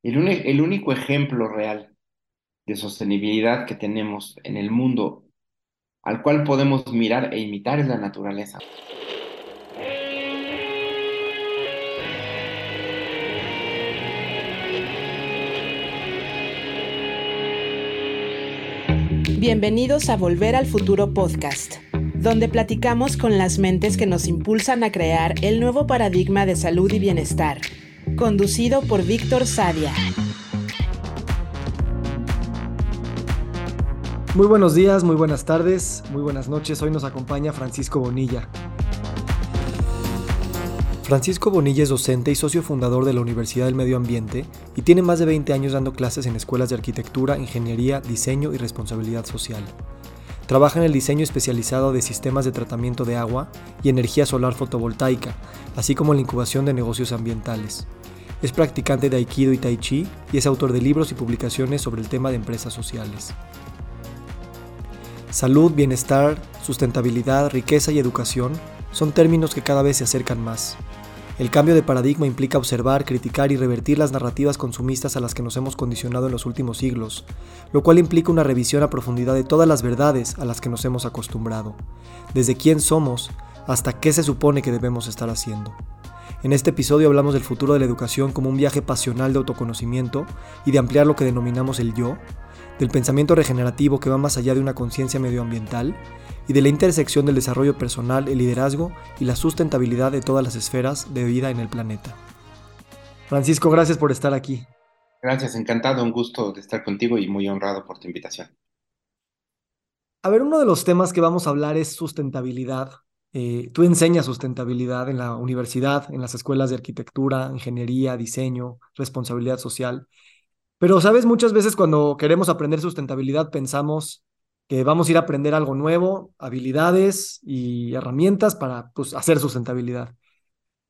El, único ejemplo real de sostenibilidad que tenemos en el mundo al cual podemos mirar e imitar es la naturaleza. Bienvenidos a Volver al Futuro Podcast, donde platicamos con las mentes que nos impulsan a crear el nuevo paradigma de salud y bienestar, conducido por Víctor Sadia. Muy buenos días, muy buenas tardes, muy buenas noches. Hoy nos acompaña Francisco Bonilla. Francisco Bonilla es docente y socio fundador de la Universidad del Medio Ambiente y tiene más de 20 años dando clases en escuelas de arquitectura, ingeniería, diseño y responsabilidad social. Trabaja en el diseño especializado de sistemas de tratamiento de agua y energía solar fotovoltaica, así como la incubación de negocios ambientales. Es practicante de Aikido y Tai Chi y es autor de libros y publicaciones sobre el tema de empresas sociales. Salud, bienestar, sustentabilidad, riqueza y educación son términos que cada vez se acercan más. El cambio de paradigma implica observar, criticar y revertir las narrativas consumistas a las que nos hemos condicionado en los últimos siglos, lo cual implica una revisión a profundidad de todas las verdades a las que nos hemos acostumbrado, desde quién somos hasta qué se supone que debemos estar haciendo. En este episodio hablamos del futuro de la educación como un viaje pasional de autoconocimiento y de ampliar lo que denominamos el yo, del pensamiento regenerativo que va más allá de una conciencia medioambiental y de la intersección del desarrollo personal, el liderazgo y la sustentabilidad de todas las esferas de vida en el planeta. Francisco, gracias por estar aquí. Gracias, encantado, un gusto de estar contigo y muy honrado por tu invitación. A ver, uno de los temas que vamos a hablar es sustentabilidad. Eh, tú enseñas sustentabilidad en la universidad, en las escuelas de arquitectura, ingeniería, diseño, responsabilidad social. Pero, ¿sabes? Muchas veces cuando queremos aprender sustentabilidad pensamos que vamos a ir a aprender algo nuevo, habilidades y herramientas para pues, hacer sustentabilidad.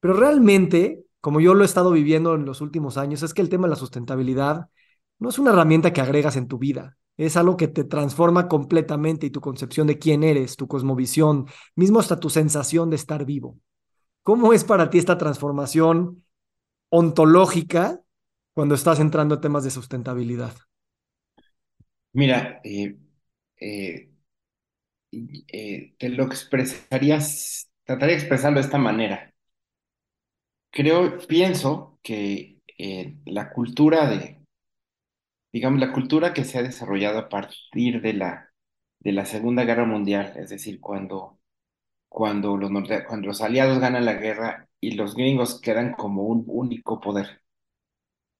Pero realmente, como yo lo he estado viviendo en los últimos años, es que el tema de la sustentabilidad no es una herramienta que agregas en tu vida, es algo que te transforma completamente y tu concepción de quién eres, tu cosmovisión, mismo hasta tu sensación de estar vivo. ¿Cómo es para ti esta transformación ontológica cuando estás entrando en temas de sustentabilidad? Mira, eh, eh, eh, te lo expresarías, trataría de expresarlo de esta manera. Creo, pienso que la cultura de, digamos, la cultura que se ha desarrollado a partir de la, de la Segunda Guerra Mundial, es decir, cuando, cuando los, cuando los aliados ganan la guerra y los gringos quedan como un único poder.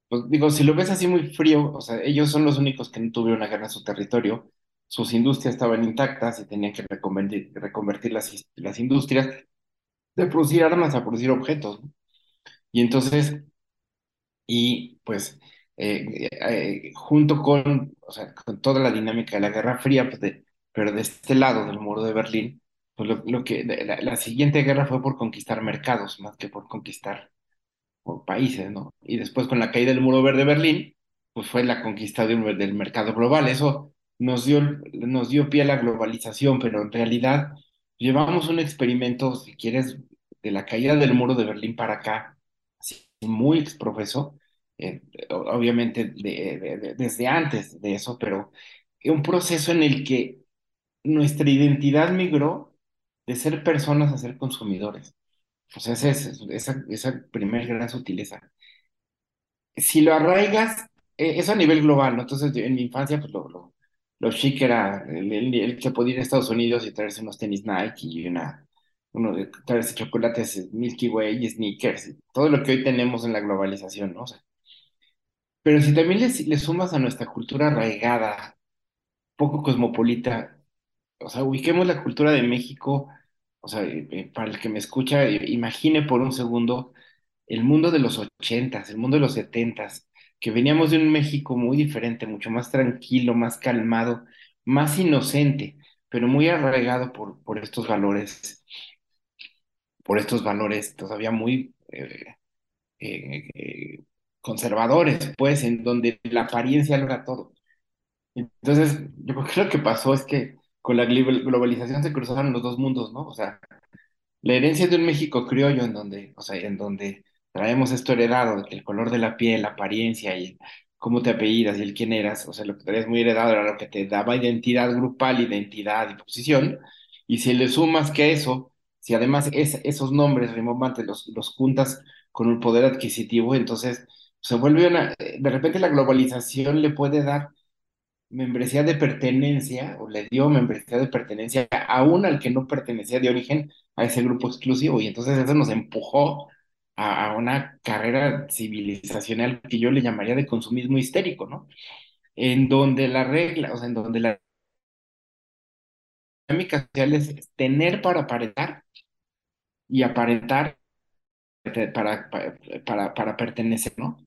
Pues digo, si lo ves así muy frío, o sea, ellos son los únicos que no tuvieron una guerra en su territorio, sus industrias estaban intactas y tenían que reconvertir, las, industrias de producir armas a producir objetos. Y entonces, y pues, eh, eh, junto con, o sea, con toda la dinámica de la Guerra Fría, pues de- pero de este lado del muro de Berlín, pues lo, que, la siguiente guerra fue por conquistar mercados más que por conquistar países, ¿no? Y después con la caída del muro verde de Berlín, pues fue la conquista de un- del mercado global. Eso nos dio, nos dio pie a la globalización, pero en realidad llevamos un experimento, si quieres, de la caída del muro de Berlín para acá, así muy exprofeso, eh, obviamente de- de- de- desde antes de eso, pero un proceso en el que nuestra identidad migró de ser personas a ser consumidores. Sea, esa es esa, esa primer gran sutileza. Si lo arraigas, eh, eso a nivel global, ¿no? Entonces, en mi infancia, pues lo, lo, lo chic era el, el, el que podía ir a Estados Unidos y traerse unos tenis Nike y una, uno de traerse chocolates Milky Way y sneakers, y todo lo que hoy tenemos en la globalización, ¿no? O sea, pero si también le sumas a nuestra cultura arraigada, poco cosmopolita, o sea, ubiquemos la cultura de México, o sea, para el que me escucha, eh, imagine por un segundo el mundo de los ochentas, el mundo de los setentas, que veníamos de un México muy diferente, mucho más tranquilo, más calmado, más inocente, pero muy arraigado por, por estos valores, por estos valores todavía muy eh, eh, conservadores, pues, en donde la apariencia lo era todo. Entonces, yo creo que lo que pasó es que con la glo- globalización se cruzaron los dos mundos, ¿no? O sea, la herencia de un México criollo en donde, o sea, en donde traemos esto heredado, el color de la piel, la apariencia y cómo te apellidas y el quién eras, o sea, lo que traías muy heredado era lo que te daba identidad grupal, identidad y posición, y si le sumas que eso, si además es, esos nombres rimbombantes los, los juntas con un poder adquisitivo, entonces se vuelve una, de repente la globalización le puede dar membresía de pertenencia, o le dio membresía de pertenencia aún al que no pertenecía de origen a ese grupo exclusivo, y entonces eso nos empujó a, a una carrera civilizacional que yo le llamaría de consumismo histérico, ¿no? En donde la regla, o sea, en donde la dinámica social es tener para aparentar y aparentar para, para, para, pertenecer, ¿no?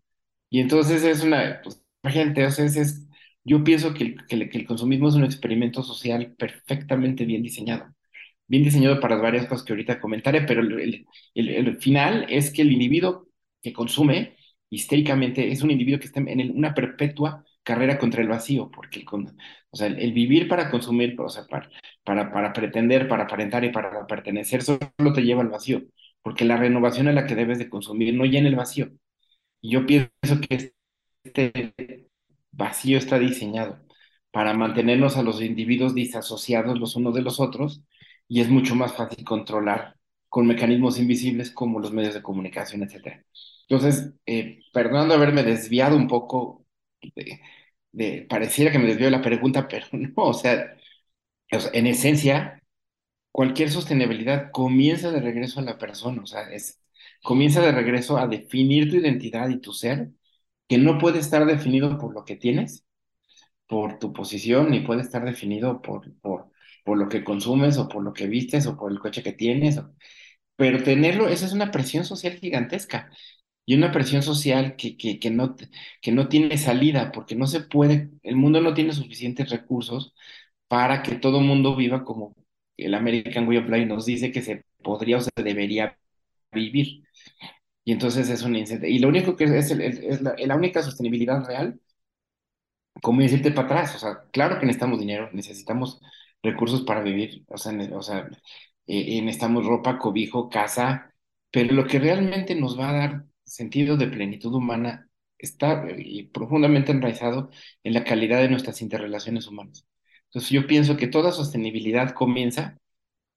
Y entonces es una, pues, gente, o sea, es- yo pienso que el, consumismo es un experimento social perfectamente bien diseñado bien diseñado para las varias cosas que ahorita comentaré, pero el, final es que el individuo que consume histéricamente es un individuo que está en el- una perpetua carrera contra el vacío, porque el, vivir para consumir, o sea, para, para, pretender, para aparentar y para pertenecer, solo te lleva al vacío, porque la renovación es la que debes de consumir, no llena el vacío. Y yo pienso que este vacío está diseñado para mantenernos a los individuos disasociados los unos de los otros y es mucho más fácil controlar con mecanismos invisibles como los medios de comunicación, etcétera. Entonces, eh, perdonando haberme desviado un poco pareciera que me desvió de la pregunta, pero no, o sea, en esencia, cualquier sostenibilidad comienza de regreso a la persona, o sea, comienza de regreso a definir tu identidad y tu ser, que no puede estar definido por lo que tienes, por tu posición, ni puede estar definido por, por, por lo que consumes o por lo que vistes o por el coche que tienes. o- pero tenerlo, esa es una presión social gigantesca y una presión social que, que, que no, que no tiene salida porque no se puede, el mundo no tiene suficientes recursos para que todo mundo viva como el American Way of Life nos dice que se podría o se debería vivir. Y entonces es un incendio. Y lo único que es, el- es la, la única sostenibilidad real ¿cómo decirte para atrás? O sea, claro que necesitamos dinero, necesitamos recursos para vivir, o sea, ne- o sea, eh, necesitamos ropa, cobijo, casa, pero lo que realmente nos va a dar sentido de plenitud humana está eh, y profundamente enraizado en la calidad de nuestras interrelaciones humanas. Entonces, yo pienso que toda sostenibilidad comienza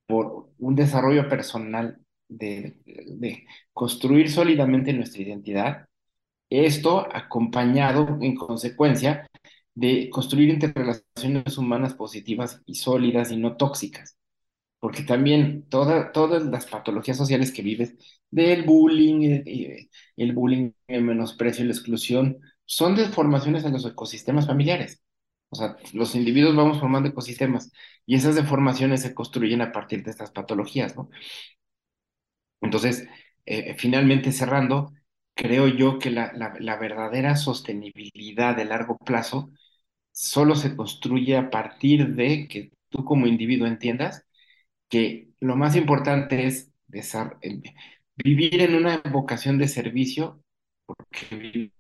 por un desarrollo personal de, construir sólidamente nuestra identidad esto acompañado, en consecuencia, de construir interrelaciones humanas positivas y sólidas y no tóxicas. Porque también toda- todas las patologías sociales que vives, del bullying, eh, eh, el bullying, el menosprecio la exclusión, son deformaciones en los ecosistemas familiares. O sea, los individuos vamos formando ecosistemas y esas deformaciones se construyen a partir de estas patologías, ¿no? Entonces, eh, finalmente cerrando, creo yo que la, la- la verdadera sostenibilidad de largo plazo solo se construye a partir de que tú como individuo entiendas que lo más importante es eh, vivir en una vocación de servicio, porque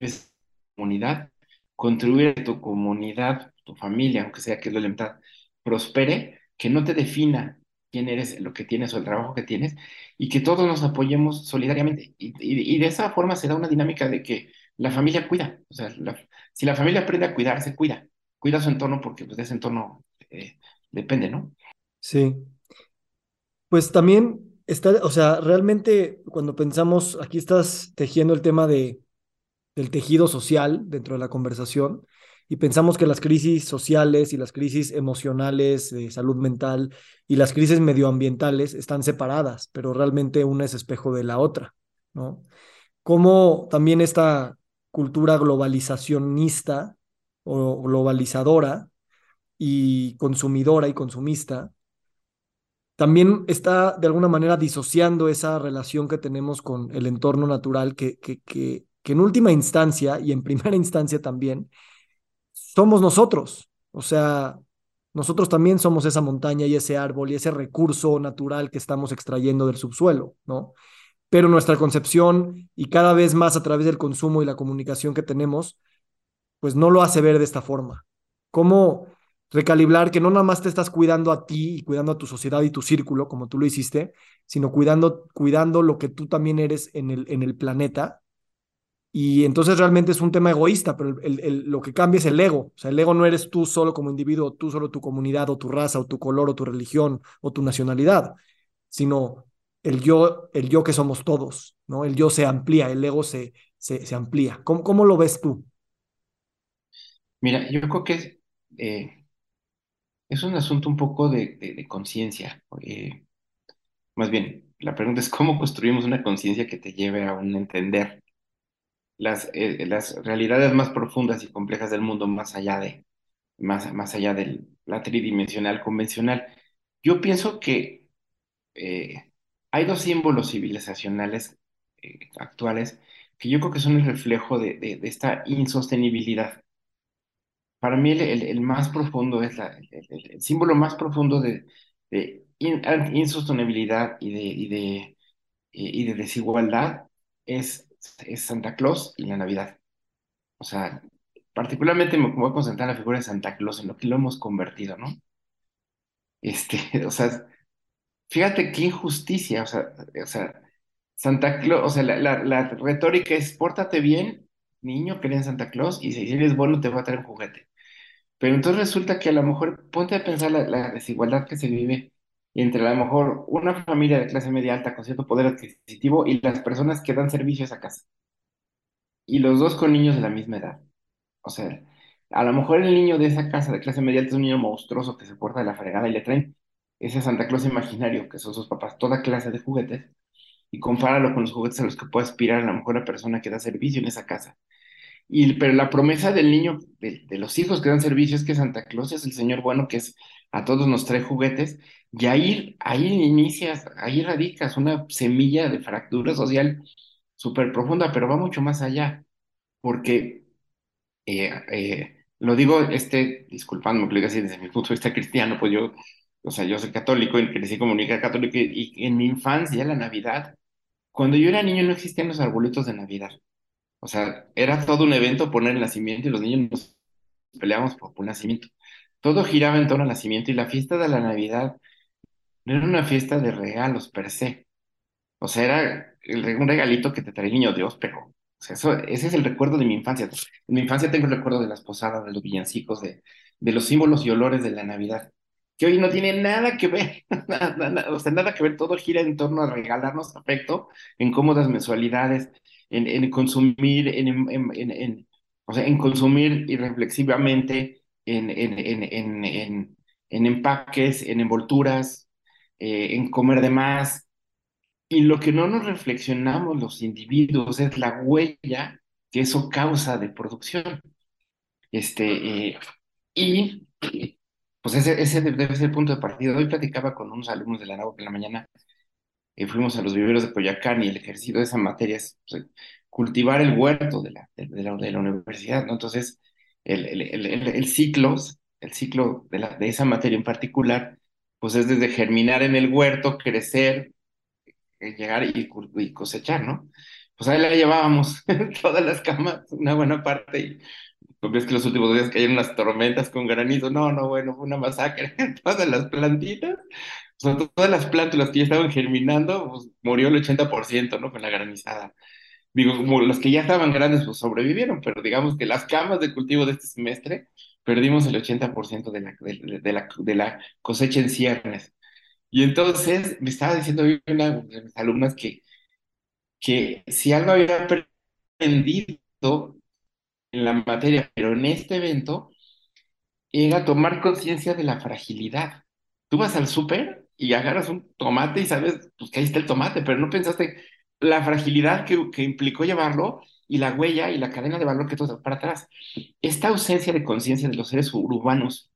es comunidad, contribuir a tu comunidad, tu familia, aunque sea que es lo elemental, prospere, que no te defina quién eres, lo que tienes o el trabajo que tienes, y que todos nos apoyemos solidariamente. Y, de esa forma se da una dinámica de que la familia cuida. O sea, si la familia aprende a cuidarse, cuida. Cuida su entorno porque pues, de ese entorno eh, depende, ¿no? Sí, pues también está, o sea, realmente cuando pensamos, aquí estás tejiendo el tema de, del tejido social dentro de la conversación y pensamos que las crisis sociales y las crisis emocionales de salud mental y las crisis medioambientales están separadas, pero realmente una es espejo de la otra, ¿no? Como también esta cultura globalizacionista o globalizadora y consumidora y consumista también está de alguna manera disociando esa relación que tenemos con el entorno natural, que, que, que, que en última instancia y en primera instancia también somos nosotros. O sea, nosotros también somos esa montaña y ese árbol y ese recurso natural que estamos extrayendo del subsuelo, ¿no? Pero nuestra concepción y cada vez más a través del consumo y la comunicación que tenemos, pues no lo hace ver de esta forma. ¿Cómo, recalibrar que no nada más te estás cuidando a ti y cuidando a tu sociedad y tu círculo, como tú lo hiciste, sino cuidando, cuidando lo que tú también eres en el, en el planeta. Y entonces realmente es un tema egoísta, pero lo que cambia es el ego. O sea, el ego no eres tú solo como individuo, tú solo tu comunidad o tu raza o tu color o tu religión o tu nacionalidad, sino el yo, el yo que somos todos, ¿no? El yo se amplía, el ego se, se, amplía. ¿Cómo, ¿Cómo, lo ves tú? Mira, yo creo que es, eh, un asunto un poco de, de, conciencia. Más bien, la pregunta es cómo construimos una conciencia que te lleve a un entender las, eh, las realidades más profundas y complejas del mundo más allá de, más, más allá de la tridimensional convencional. Yo pienso que eh, hay dos símbolos civilizacionales eh, actuales que yo creo que son el reflejo de, de, esta insostenibilidad. Para mí el, el, más profundo es el, símbolo más profundo de, de in, insostenibilidad y de, y de, y de desigualdad es, es Santa Claus y la Navidad. O sea, particularmente me voy a concentrar en la figura de Santa Claus, en lo que lo hemos convertido, ¿no? Este, o sea, fíjate qué injusticia, o sea, o sea Santa Claus, o sea, la, la, la retórica es, pórtate bien, niño, cree en Santa Claus, y si eres bueno te va a traer un juguete. Pero entonces resulta que a lo mejor, ponte a pensar la, la desigualdad que se vive entre a lo mejor una familia de clase media alta con cierto poder adquisitivo y las personas que dan servicio a esa casa. Y los dos con niños de la misma edad. O sea, a lo mejor el niño de esa casa de clase media alta es un niño monstruoso que se porta de la fregada y le traen ese Santa Claus imaginario, que son sus papás, toda clase de juguetes, y compáralo con los juguetes a los que puede aspirar a lo mejor la persona que da servicio en esa casa. Y, pero la promesa del niño, de, de, los hijos que dan servicio, es que Santa Claus es el señor bueno que es a todos nos trae juguetes, y ahí, ahí inicias, ahí radicas una semilla de fractura social súper profunda, pero va mucho más allá, porque eh, eh, lo digo, este, disculpándome que lo diga así desde mi punto de vista cristiano, pues yo, o sea, yo soy católico y crecí como única católica, y, y en mi infancia, la Navidad, cuando yo era niño no existían los arbolitos de Navidad. O sea, era todo un evento poner el nacimiento y los niños nos peleábamos por un nacimiento. Todo giraba en torno al nacimiento y la fiesta de la Navidad no era una fiesta de regalos per se. O sea, era un regalito que te trae el niño Dios, pero o sea, eso, ese es el recuerdo de mi infancia. En mi infancia tengo el recuerdo de las posadas, de los villancicos, de, de los símbolos y olores de la Navidad, que hoy no tiene nada que ver, o sea, nada que ver, todo gira en torno a regalarnos afecto en cómodas mensualidades, en, en consumir, en, en, en, o sea, en consumir irreflexivamente, en, en, en, en, empaques, en envolturas, eh, en comer de más. Y lo que no nos reflexionamos los individuos es la huella que eso causa de producción. Este, eh, y pues ese, ese debe ser el punto de partida. Hoy platicaba con unos alumnos de la NAUC en la mañana, y fuimos a los viveros de Coyacán y el ejercicio de esa materia es pues, cultivar el huerto de la, de, de la, de la universidad, ¿no? Entonces, el, el, el, el, ciclo, el ciclo de, la, de esa materia en particular, pues es desde germinar en el huerto, crecer, llegar y, y cosechar, ¿no? Pues ahí la llevábamos todas las camas, una buena parte, y ves que los últimos días cayeron unas tormentas con granizo, no, no, bueno, fue una masacre, todas las plantitas, o sea, todas las plántulas que ya estaban germinando, pues murió el 80%, ¿no? Con la granizada. Digo, como los que ya estaban grandes, pues sobrevivieron, pero digamos que las camas de cultivo de este semestre, perdimos el 80% de la, de, de, la, de la cosecha en ciernes. Y entonces me estaba diciendo una de mis alumnas que, que si algo había aprendido en la materia, pero en este evento, era tomar conciencia de la fragilidad. Tú vas al súper y agarras un tomate y sabes pues, que ahí está el tomate, pero no pensaste la fragilidad que, implicó llevarlo y la huella y la cadena de valor que todo para atrás. Esta ausencia de conciencia de los seres urbanos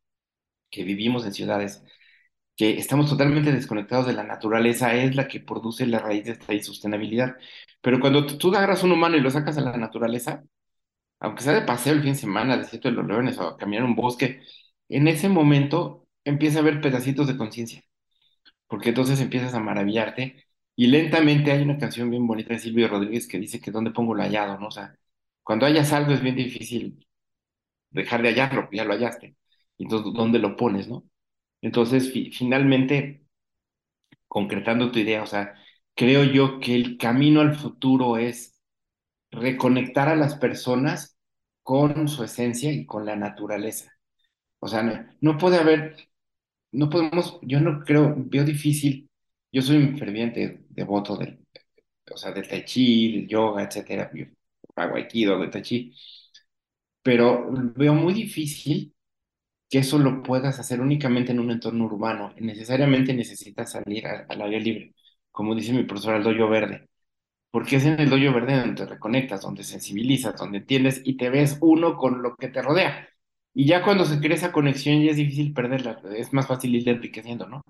que vivimos en ciudades, que estamos totalmente desconectados de la naturaleza, es la que produce la raíz de esta insostenibilidad. Pero cuando tú agarras un humano y lo sacas a la naturaleza, aunque sea de paseo el fin de semana, de de los leones o a caminar un bosque, en ese momento empieza a haber pedacitos de conciencia, porque entonces empiezas a maravillarte y lentamente hay una canción bien bonita de Silvio Rodríguez que dice que dónde pongo lo hallado, ¿no? O sea, cuando hayas algo es bien difícil dejar de hallarlo, ya lo hallaste. Entonces, ¿dónde lo pones, no? Entonces, fi- finalmente, concretando tu idea, o sea, creo yo que el camino al futuro es reconectar a las personas con su esencia y con la naturaleza. O sea, no, no puede haber, no podemos, yo no creo, veo difícil, yo soy un ferviente devoto del, o sea, del tai chi, del yoga, etcétera, hago aikido, de tai chi, pero veo muy difícil que eso lo puedas hacer únicamente en un entorno urbano. Necesariamente necesitas salir al aire libre, como dice mi profesor el doyo verde, porque es en el doyo verde donde te reconectas, donde sensibilizas, donde entiendes y te ves uno con lo que te rodea. Y ya cuando se crea esa conexión ya es difícil perderla, es más fácil ir enriqueciendo, ¿no?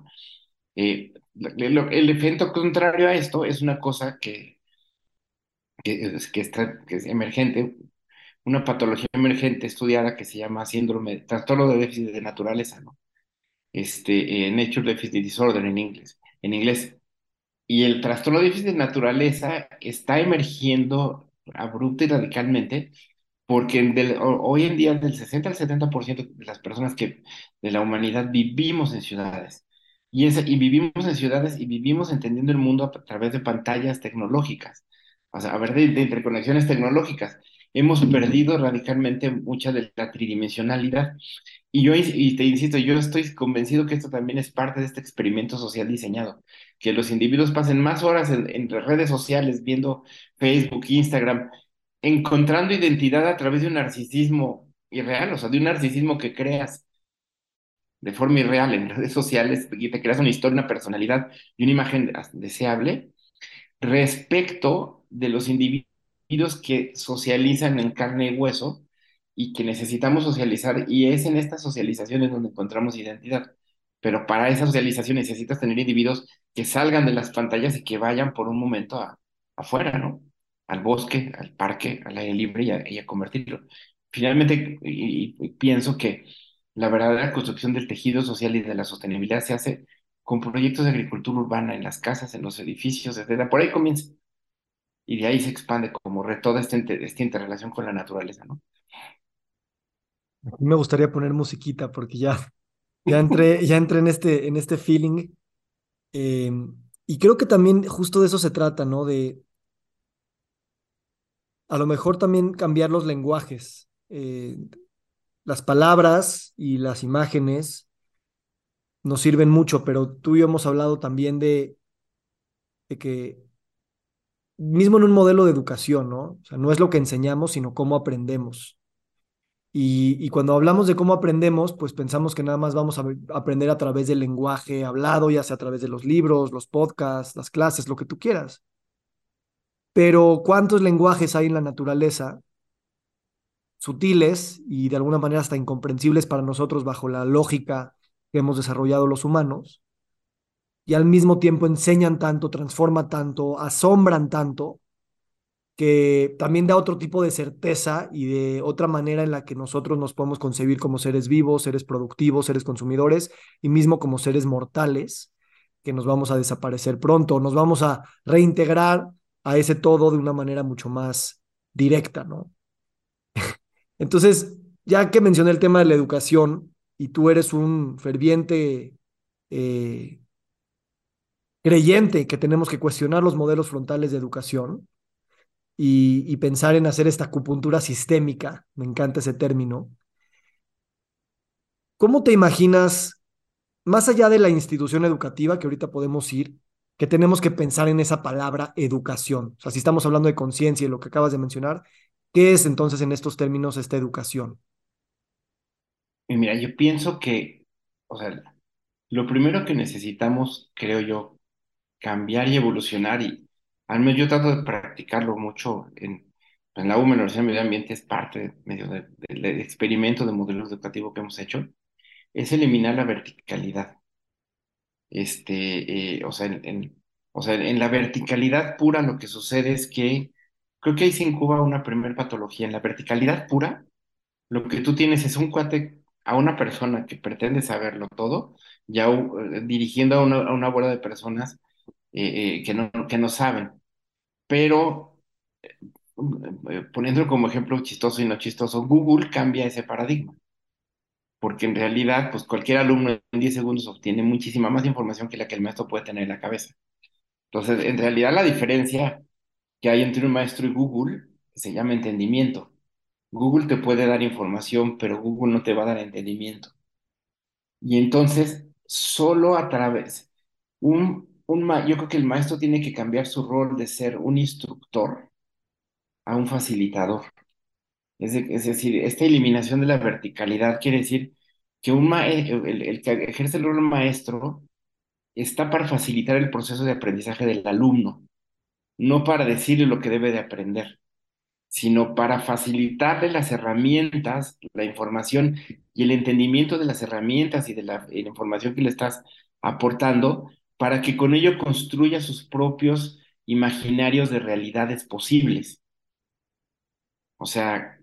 Eh, el efecto contrario a esto es una cosa que, que, que, está- que es emergente, una patología emergente estudiada que se llama síndrome, trastorno de déficit de naturaleza, ¿no? Este, eh, Nature Deficit Disorder en inglés, en inglés. Y el trastorno de déficit de naturaleza está emergiendo abrupta y radicalmente porque del- ho- hoy en día del 60 al 70% de las personas que de la humanidad vivimos en ciudades. Y, es- y vivimos en ciudades y vivimos entendiendo el mundo a, través de pantallas tecnológicas, o sea, a ver, de, de interconexiones tecnológicas. Hemos perdido radicalmente mucha de la tridimensionalidad. Y yo, y te insisto, yo estoy convencido que esto también es parte de este experimento social diseñado, que los individuos pasen más horas en, en redes sociales viendo Facebook, Instagram, encontrando identidad a través de un narcisismo irreal, o sea, de un narcisismo que creas de forma irreal en redes sociales y te creas una historia, una personalidad y una imagen deseable respecto de los individuos que socializan en carne y hueso y que necesitamos socializar y es en estas socializaciones donde encontramos identidad. Pero para esa socialización necesitas tener individuos que salgan de las pantallas y que vayan por un momento a, afuera, ¿no? Al bosque, al parque, al aire libre y a, y a convertirlo. Finalmente, y, y pienso que la verdadera construcción del tejido social y de la sostenibilidad se hace con proyectos de agricultura urbana en las casas, en los edificios, etcétera. Por ahí comienza. Y de ahí se expande como toda esta, esta interrelación con la naturaleza, ¿no? Aquí me gustaría poner musiquita porque ya, ya entré, ya entré en este, en este feeling. eh, y creo que también justo de eso se trata, ¿no? De a lo mejor también cambiar los lenguajes. eh, las palabras y las imágenes nos sirven mucho, pero tú y yo hemos hablado también de, de que mismo en un modelo de educación, ¿no? No es lo que enseñamos, sino cómo aprendemos. Y, y cuando hablamos de cómo aprendemos, pues pensamos que nada más vamos a aprender a través del lenguaje hablado, ya sea a través de los libros, los podcasts, las clases, lo que tú quieras. Pero ¿cuántos lenguajes hay en la naturaleza sutiles y de alguna manera hasta incomprensibles para nosotros bajo la lógica que hemos desarrollado los humanos? Y al mismo tiempo enseñan tanto, transforman tanto, asombran tanto que también da otro tipo de certeza y de otra manera en la que nosotros nos podemos concebir como seres vivos, seres productivos, seres consumidores y mismo como seres mortales, que nos vamos a desaparecer pronto, nos vamos a reintegrar a ese todo de una manera mucho más directa, ¿no? Entonces, ya que mencioné el tema de la educación y tú eres un ferviente eh, creyente que tenemos que cuestionar los modelos frontales de educación, y, y pensar en hacer esta acupuntura sistémica, me encanta ese término. ¿Cómo te imaginas, más allá de la institución educativa, que ahorita podemos ir, que tenemos que pensar en esa palabra educación? O sea, si estamos hablando de conciencia y lo que acabas de mencionar, ¿qué es entonces en estos términos esta educación? Y mira, yo pienso que, o sea, lo primero que necesitamos, creo yo, cambiar y evolucionar, y al menos yo trato de practicarlo mucho en, la en la Universidad de Medio Ambiente, es parte medio de- del experimento de modelo educativo que hemos hecho, es eliminar la verticalidad. Este, eh, o sea, en- o sea, en la verticalidad pura lo que sucede es que creo que ahí se incuba una primer patología. En la verticalidad pura, lo que tú tienes es un cuate a una persona que pretende saberlo todo, ya eh, dirigiendo a una, a una bola de personas eh, eh, que no, que no saben. Pero, eh, poniéndolo como ejemplo chistoso y no chistoso, Google cambia ese paradigma. porque en realidad, pues cualquier alumno en 10 segundos obtiene muchísima más información que la que el maestro puede tener en la cabeza. Entonces, en realidad la diferencia que hay entre un maestro y Google se llama entendimiento. Google te puede dar información, pero Google no te va a dar entendimiento. Y entonces, solo a través, un, un, yo creo que el maestro tiene que cambiar su rol de ser un instructor a un facilitador. Es, decir, esta eliminación de la verticalidad quiere decir que un el, el, que ejerce el rol maestro está para facilitar el proceso de aprendizaje del alumno, no para decirle lo que debe de aprender, sino para facilitarle las herramientas, la información y el entendimiento de las herramientas y de la, información que le estás aportando para que con ello construya sus propios imaginarios de realidades posibles. O sea,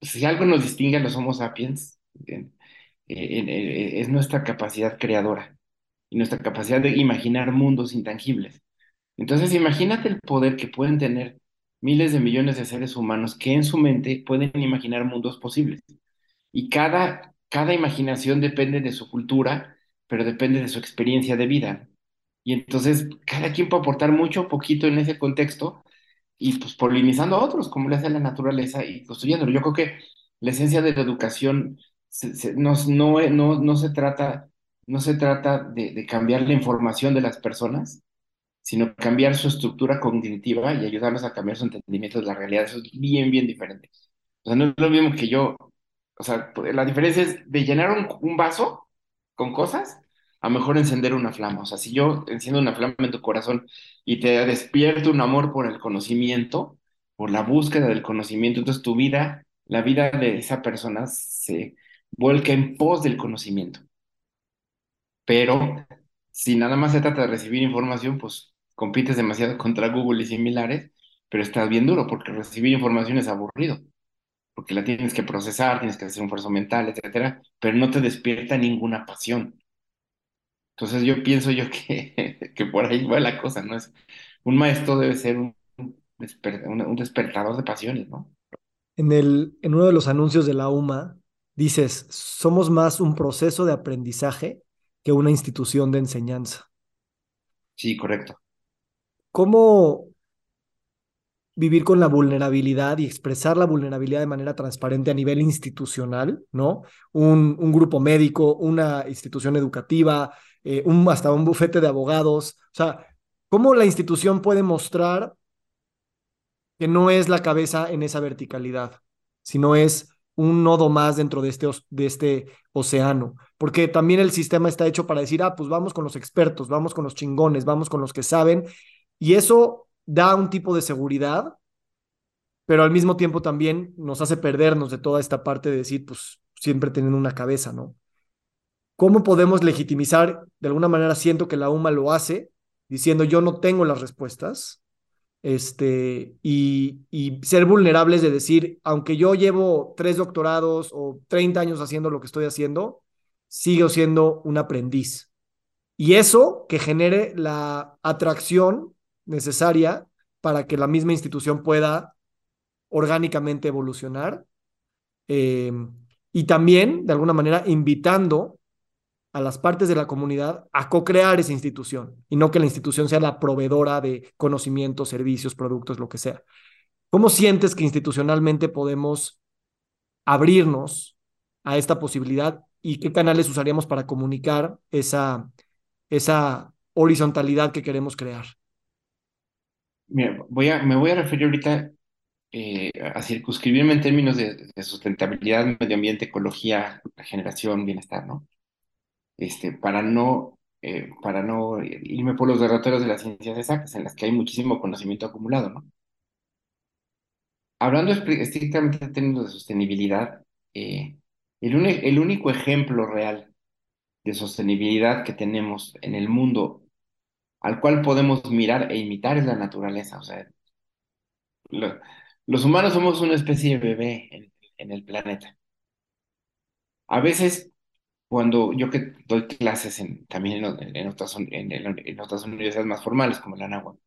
si algo nos distingue a los Homo sapiens, es nuestra capacidad creadora y nuestra capacidad de imaginar mundos intangibles. Entonces, imagínate el poder que pueden tener miles de millones de seres humanos que en su mente pueden imaginar mundos posibles. Y cada, cada imaginación depende de su cultura, pero depende de su experiencia de vida. Y entonces, cada quien puede aportar mucho o poquito en ese contexto y pues polinizando a otros, como le hace la naturaleza y construyéndolo. Yo creo que la esencia de la educación no, no, no, se trata, no se trata de, de, cambiar la información de las personas, sino cambiar su estructura cognitiva y ayudarlos a cambiar su entendimiento de la realidad. Eso es bien, bien diferente. O sea, no es lo mismo que yo, o sea, la diferencia es de llenar un, un vaso con cosas a mejor encender una flama. O sea, si yo enciendo una flama en tu corazón y te despierto un amor por el conocimiento, por la búsqueda del conocimiento, entonces tu vida, la vida de esa persona se vuelca en pos del conocimiento. Pero si nada más se trata de recibir información, pues compites demasiado contra Google y similares, pero estás bien duro porque recibir información es aburrido, porque la tienes que procesar, tienes que hacer un esfuerzo mental, etcétera, pero no te despierta ninguna pasión. Entonces yo pienso yo que, que por ahí va la cosa, ¿no? Es, un maestro debe ser un, un despertador de pasiones, ¿no? En, el, en uno de los anuncios de la UMA dices, somos más un proceso de aprendizaje que una institución de enseñanza. Sí, correcto. ¿Cómo vivir con la vulnerabilidad y expresar la vulnerabilidad de manera transparente a nivel institucional, ¿no? Un, grupo médico, una institución educativa, eh, hasta un bufete de abogados. O sea, ¿cómo la institución puede mostrar que no es la cabeza en esa verticalidad, sino es un nodo más dentro de este, de este océano? Porque también el sistema está hecho para decir, ah, pues vamos con los expertos, vamos con los chingones, vamos con los que saben, y eso da un tipo de seguridad, pero al mismo tiempo también nos hace perdernos de toda esta parte de decir, pues siempre teniendo una cabeza, ¿no? ¿Cómo podemos legitimizar? De alguna manera siento que la UMA lo hace, diciendo yo no tengo las respuestas, este, y, y, ser vulnerables de decir, aunque yo llevo tres doctorados o 30 años haciendo lo que estoy haciendo, sigo siendo un aprendiz. Y eso que genere la atracción necesaria para que la misma institución pueda orgánicamente evolucionar. Eh, y también, de alguna manera, invitando a las partes de la comunidad a co-crear esa institución y no que la institución sea la proveedora de conocimientos, servicios, productos, lo que sea. ¿Cómo sientes que institucionalmente podemos abrirnos a esta posibilidad y qué canales usaríamos para comunicar esa, esa horizontalidad que queremos crear? Mira, voy a, me voy a referir ahorita eh, a circunscribirme en términos de, sustentabilidad, medio ambiente, ecología, generación, bienestar, ¿no? este, para no, eh, para no irme por los derroteros de las ciencias exactas, en las que hay muchísimo conocimiento acumulado, ¿no? Hablando estrictamente en términos de sostenibilidad, eh, el, el único ejemplo real de sostenibilidad que tenemos en el mundo al cual podemos mirar e imitar es la naturaleza. O sea, los humanos somos una especie de bebé en, en, el planeta. A veces cuando yo que doy clases en, también en, en, otras, en, otras universidades más formales, como la Anáhuac,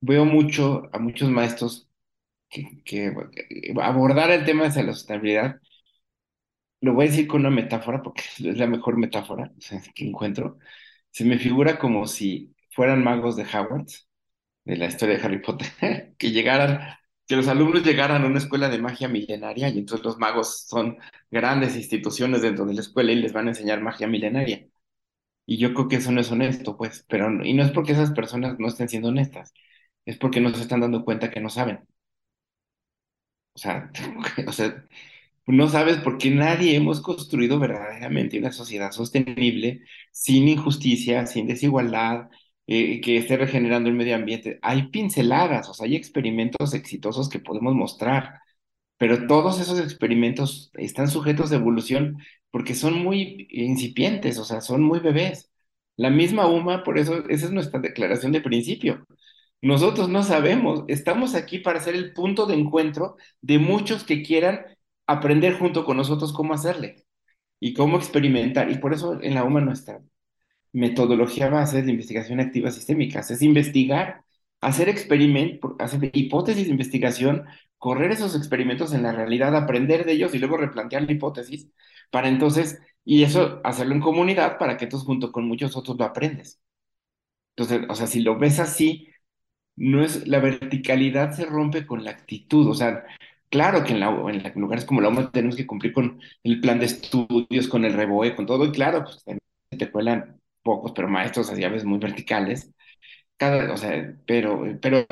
veo mucho a muchos maestros que, que, abordar el tema de la sostenibilidad lo voy a decir con una metáfora, porque es la mejor metáfora que encuentro. Se me figura como si fueran magos de Hogwarts, de la historia de Harry Potter, que llegaran, que los alumnos llegaran a una escuela de magia milenaria y entonces los magos son grandes instituciones dentro de la escuela y les van a enseñar magia milenaria. Y yo creo que eso no es honesto, pues, pero, y no es porque esas personas no estén siendo honestas, es porque no se están dando cuenta que no saben. O sea, o sea, no sabes por qué nadie hemos construido verdaderamente una sociedad sostenible, sin injusticia, sin desigualdad, eh, que esté regenerando el medio ambiente. Hay pinceladas, o sea, hay experimentos exitosos que podemos mostrar, pero todos esos experimentos están sujetos a evolución porque son muy incipientes, o sea, son muy bebés. La misma UMA, por eso, esa es nuestra declaración de principio. Nosotros no sabemos, estamos aquí para ser el punto de encuentro de muchos que quieran aprender junto con nosotros cómo hacerle y cómo experimentar. Y por eso en la UMA nuestra metodología base de investigación activa sistémica es investigar, hacer experimentos, hacer hipótesis de investigación, correr esos experimentos en la realidad, aprender de ellos y luego replantear la hipótesis para entonces, y eso hacerlo en comunidad para que tú junto con muchos otros lo aprendes. Entonces, o sea, si lo ves así, no es, la verticalidad se rompe con la actitud, o sea, claro que en, lugares como la UMA tenemos que cumplir con el plan de estudios, con el REBOE, con todo, y claro, pues te cuelan pocos, pero maestros así a veces muy verticales, cada, o sea, pero, pero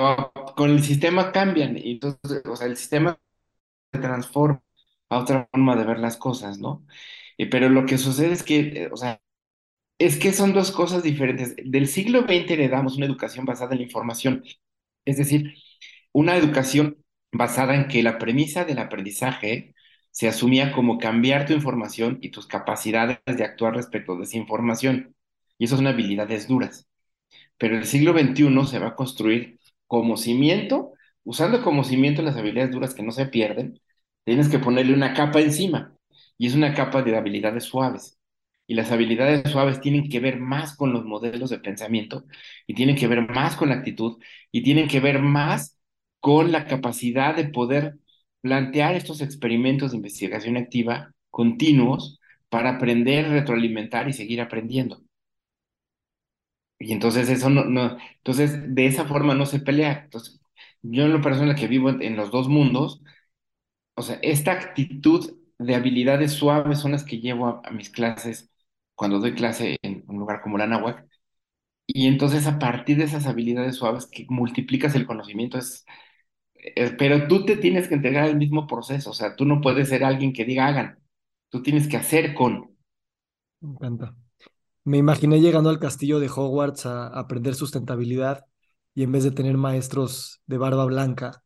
con el sistema cambian, y entonces, o sea, el sistema se transforma a otra forma de ver las cosas, ¿no? Eh, pero lo que sucede es que, eh, o sea, es que son dos cosas diferentes. Del siglo XX heredamos una educación basada en la información, es decir, una educación basada en que la premisa del aprendizaje se asumía como cambiar tu información y tus capacidades de actuar respecto de esa información. Y eso son habilidades duras. Pero el siglo XXI se va a construir como cimiento, usando como cimiento las habilidades duras que no se pierden, tienes que ponerle una capa encima. Y es una capa de habilidades suaves. Y las habilidades suaves tienen que ver más con los modelos de pensamiento y tienen que ver más con la actitud y tienen que ver más con la capacidad de poder plantear estos experimentos de investigación activa continuos para aprender, retroalimentar y seguir aprendiendo. Y entonces eso no, no, entonces de esa forma no se pelea. Entonces, yo en lo personal que vivo en, los dos mundos, o sea, esta actitud de habilidades suaves son las que llevo a, mis clases cuando doy clase en un lugar como la Náhuac. Y entonces a partir de esas habilidades suaves que multiplicas el conocimiento es, pero tú te tienes que entregar el mismo proceso, o sea, tú no puedes ser alguien que diga hagan, tú tienes que hacer con. Me encanta. Me imaginé llegando al castillo de Hogwarts a, aprender sustentabilidad y en vez de tener maestros de barba blanca,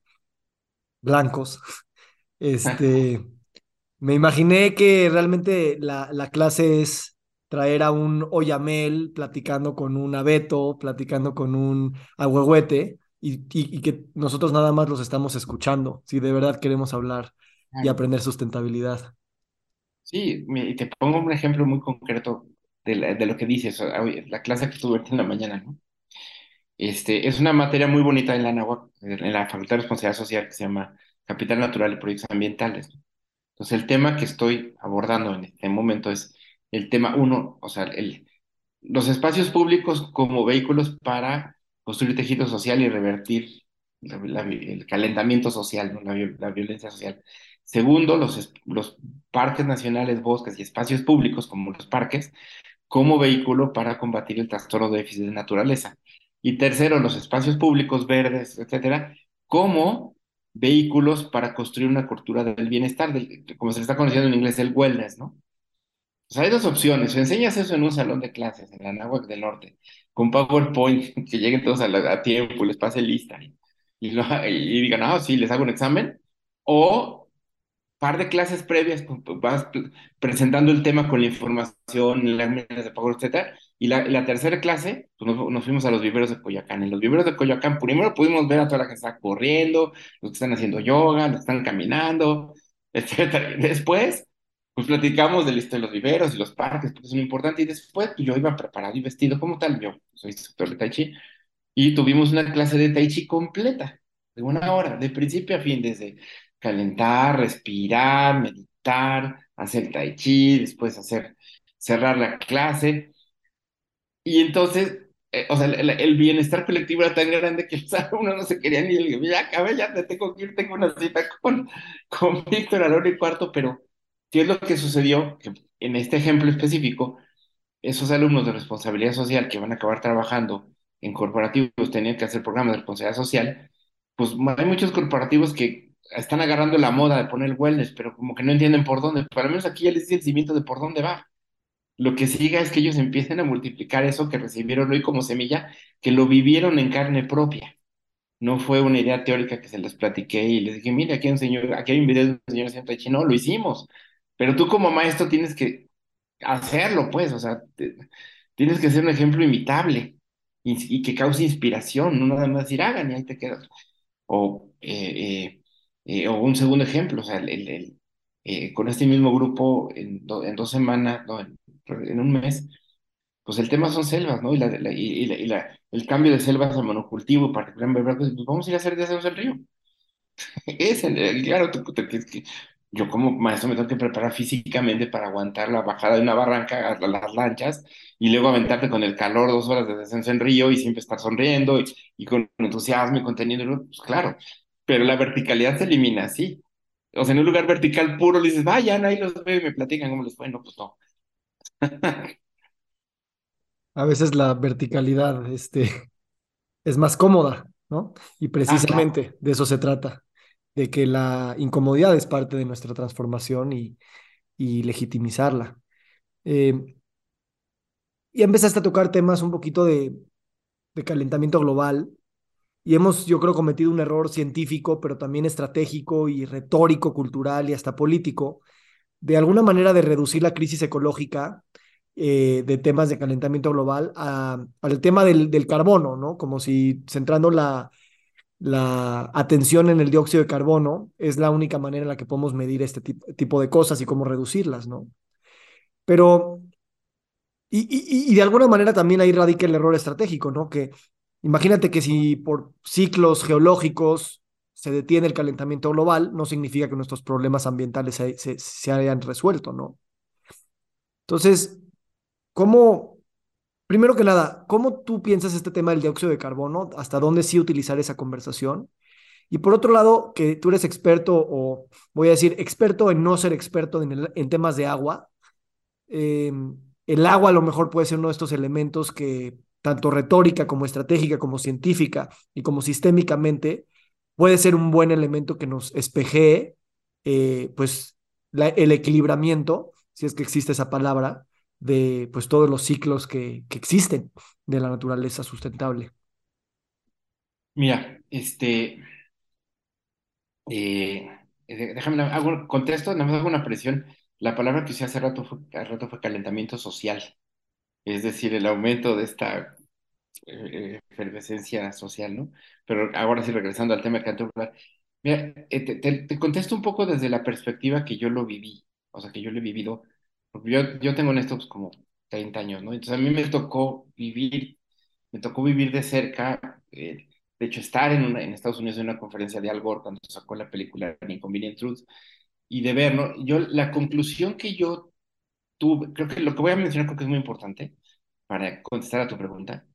blancos, este, me imaginé que realmente la, la clase es traer a un Oyamel platicando con un abeto, platicando con un ahuehuete y, y, que nosotros nada más los estamos escuchando, si de verdad queremos hablar y aprender sustentabilidad. Sí, y te pongo un ejemplo muy concreto de, lo que dices, la clase que tuve en la mañana, ¿no? Este, es una materia muy bonita en la en la Facultad de Responsabilidad Social, que se llama Capital Natural y Proyectos Ambientales. Entonces, el tema que estoy abordando en este momento es el tema uno, o sea, el, los espacios públicos como vehículos para construir tejido social y revertir el calentamiento social, la, violencia social. Segundo, los, parques nacionales, bosques y espacios públicos como los parques como vehículo para combatir el trastorno de déficit de naturaleza. Y tercero, los espacios públicos verdes, etcétera, como vehículos para construir una cultura del bienestar, como se está conociendo en inglés, el wellness, ¿no? O sea, hay dos opciones. Enseñas eso en un salón de clases, en la Náhuac del Norte, con PowerPoint, que lleguen todos a, tiempo, les pase lista y, y, y digan, ah, sí, les hago un examen. O par de clases previas, pues, pues, vas presentando el tema con la información, las medidas de pago, etc. Y la, la tercera clase, pues nos, fuimos a los viveros de Coyoacán. En los viveros de Coyoacán, primero pudimos ver a toda la gente que está corriendo, los que están haciendo yoga, los que están caminando, etc. Después, pues platicamos de de los viveros y los parques, porque es muy importante. Y después, pues, yo iba preparado y vestido como tal. Yo soy instructor de Tai Chi. Y tuvimos una clase de Tai Chi completa, de una hora, de principio a fin, desde calentar, respirar, meditar hacer tai chi, después hacer, cerrar la clase. Y entonces, eh, o sea, el, el, bienestar colectivo era tan grande que los alumnos no se querían ir. Ya acabé, ya te tengo que ir, tengo una cita con, con Víctor a la hora y cuarto, pero ¿qué es lo que sucedió? Que en este ejemplo específico, esos alumnos de responsabilidad social que van a acabar trabajando en corporativos, tenían que hacer programas de responsabilidad social, pues hay muchos corporativos que están agarrando la moda de poner wellness, pero como que no entienden por dónde. Para menos aquí ya les dice el cimiento de por dónde va. Lo que siga es que ellos empiecen a multiplicar eso que recibieron hoy como semilla, que lo vivieron en carne propia. No fue una idea teórica que se les platiqué y les dije, mira, aquí un señor, aquí hay un video de un señor haciendo chino, lo hicimos. Pero tú como maestro tienes que hacerlo, pues, o sea, tienes que ser un ejemplo imitable y, y, que cause inspiración, no nada más decir, hagan y ahí te quedas. O, eh, eh, eh, un segundo ejemplo, o sea, el con este mismo grupo en, do, dos semanas, no, en, en un mes, pues el tema son selvas, ¿no? Y, el cambio de selvas a monocultivo, particularmente, pues vamos a ir a hacer deseos el río. es el, claro, tú, que, yo como maestro me tengo que preparar físicamente para aguantar la bajada de una barranca a las lanchas y luego aventarte con el calor dos horas de descenso en río y siempre estar sonriendo y, y con entusiasmo y conteniendo, pues claro, pero la verticalidad se elimina así. O sea, en un lugar vertical puro le dices, vayan, ahí los veo y me platican cómo les fue. No, pues no. A veces la verticalidad este, es más cómoda, ¿no? Y precisamente ah, claro. de eso se trata, de que la incomodidad es parte de nuestra transformación y, legitimizarla. Eh, y empezaste a tocar temas un poquito de, calentamiento global, y hemos, yo creo, cometido un error científico, pero también estratégico y retórico, cultural y hasta político, de alguna manera de reducir la crisis ecológica eh, de temas de calentamiento global al tema del, del, carbono, ¿no? Como si centrando la, la atención en el dióxido de carbono es la única manera en la que podemos medir este tipo, de cosas y cómo reducirlas, ¿no? Pero, y, y, y de alguna manera también ahí radica el error estratégico, ¿no? Que Imagínate que si por ciclos geológicos se detiene el calentamiento global, no significa que nuestros problemas ambientales se, se, se hayan resuelto, ¿no? Entonces, ¿cómo, primero que nada, cómo tú piensas este tema del dióxido de carbono? ¿Hasta dónde sí utilizar esa conversación? Y por otro lado, que tú eres experto, o voy a decir, experto en no ser experto en, temas de agua. Eh, el agua a lo mejor puede ser uno de estos elementos que tanto retórica como estratégica, como científica y como sistémicamente, puede ser un buen elemento que nos espejee, eh, pues, el equilibramiento, si es que existe esa palabra, de pues todos los ciclos que, que existen de la naturaleza sustentable. Mira, este, eh, déjame, hago contesto, nada más hago una presión. La palabra que usé hace rato fue, hace rato fue calentamiento social es decir, el aumento de esta eh, efervescencia social, ¿no? Pero ahora sí, regresando al tema que antes mira, eh, te, te, te, contesto un poco desde la perspectiva que yo lo viví, o sea, que yo lo he vivido, yo, yo tengo en esto pues, como 30 años, ¿no? Entonces a mí me tocó vivir, me tocó vivir de cerca, eh, de hecho estar en, en Estados Unidos en una conferencia de Al Gore cuando sacó la película Inconvenient Truth, y de ver, ¿no? Yo, la conclusión que yo tuve, creo que lo que voy a mencionar creo que es muy importante para contestar a tu pregunta,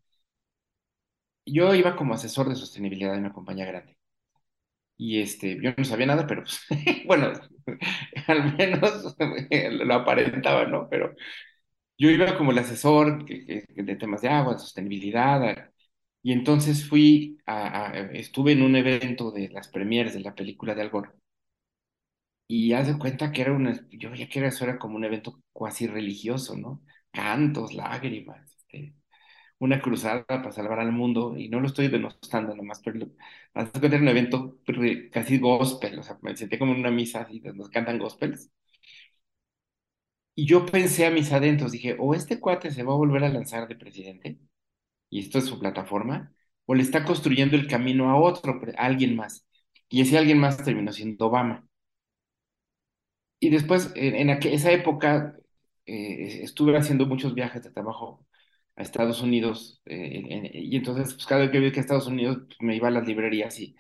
yo iba como asesor de sostenibilidad de una compañía grande. Y este, yo no sabía nada, pero pues, bueno, al menos lo aparentaba, ¿no? Pero yo iba como el asesor de temas de agua, sostenibilidad, y entonces fui estuve en un evento de las premieres de la película de Al Gore. Y haz de cuenta que era una, yo veía que eso era como un evento cuasi religioso, ¿no? Cantos, lágrimas, este, una cruzada para salvar al mundo, y no lo estoy denostando nomás, pero de cuenta era un evento casi gospel, o sea, me senté como en una misa así, nos cantan gospels. Y yo pensé a mis adentros, dije, o este cuate se va a volver a lanzar de presidente, y esto es su plataforma, o le está construyendo el camino a otro, a alguien más. Y ese alguien más terminó siendo Obama. Y después, en, en esa época, eh, estuve haciendo muchos viajes de trabajo a Estados Unidos, eh, en, y entonces, pues cada vez que vi que Estados Unidos, pues, me iba a las librerías y,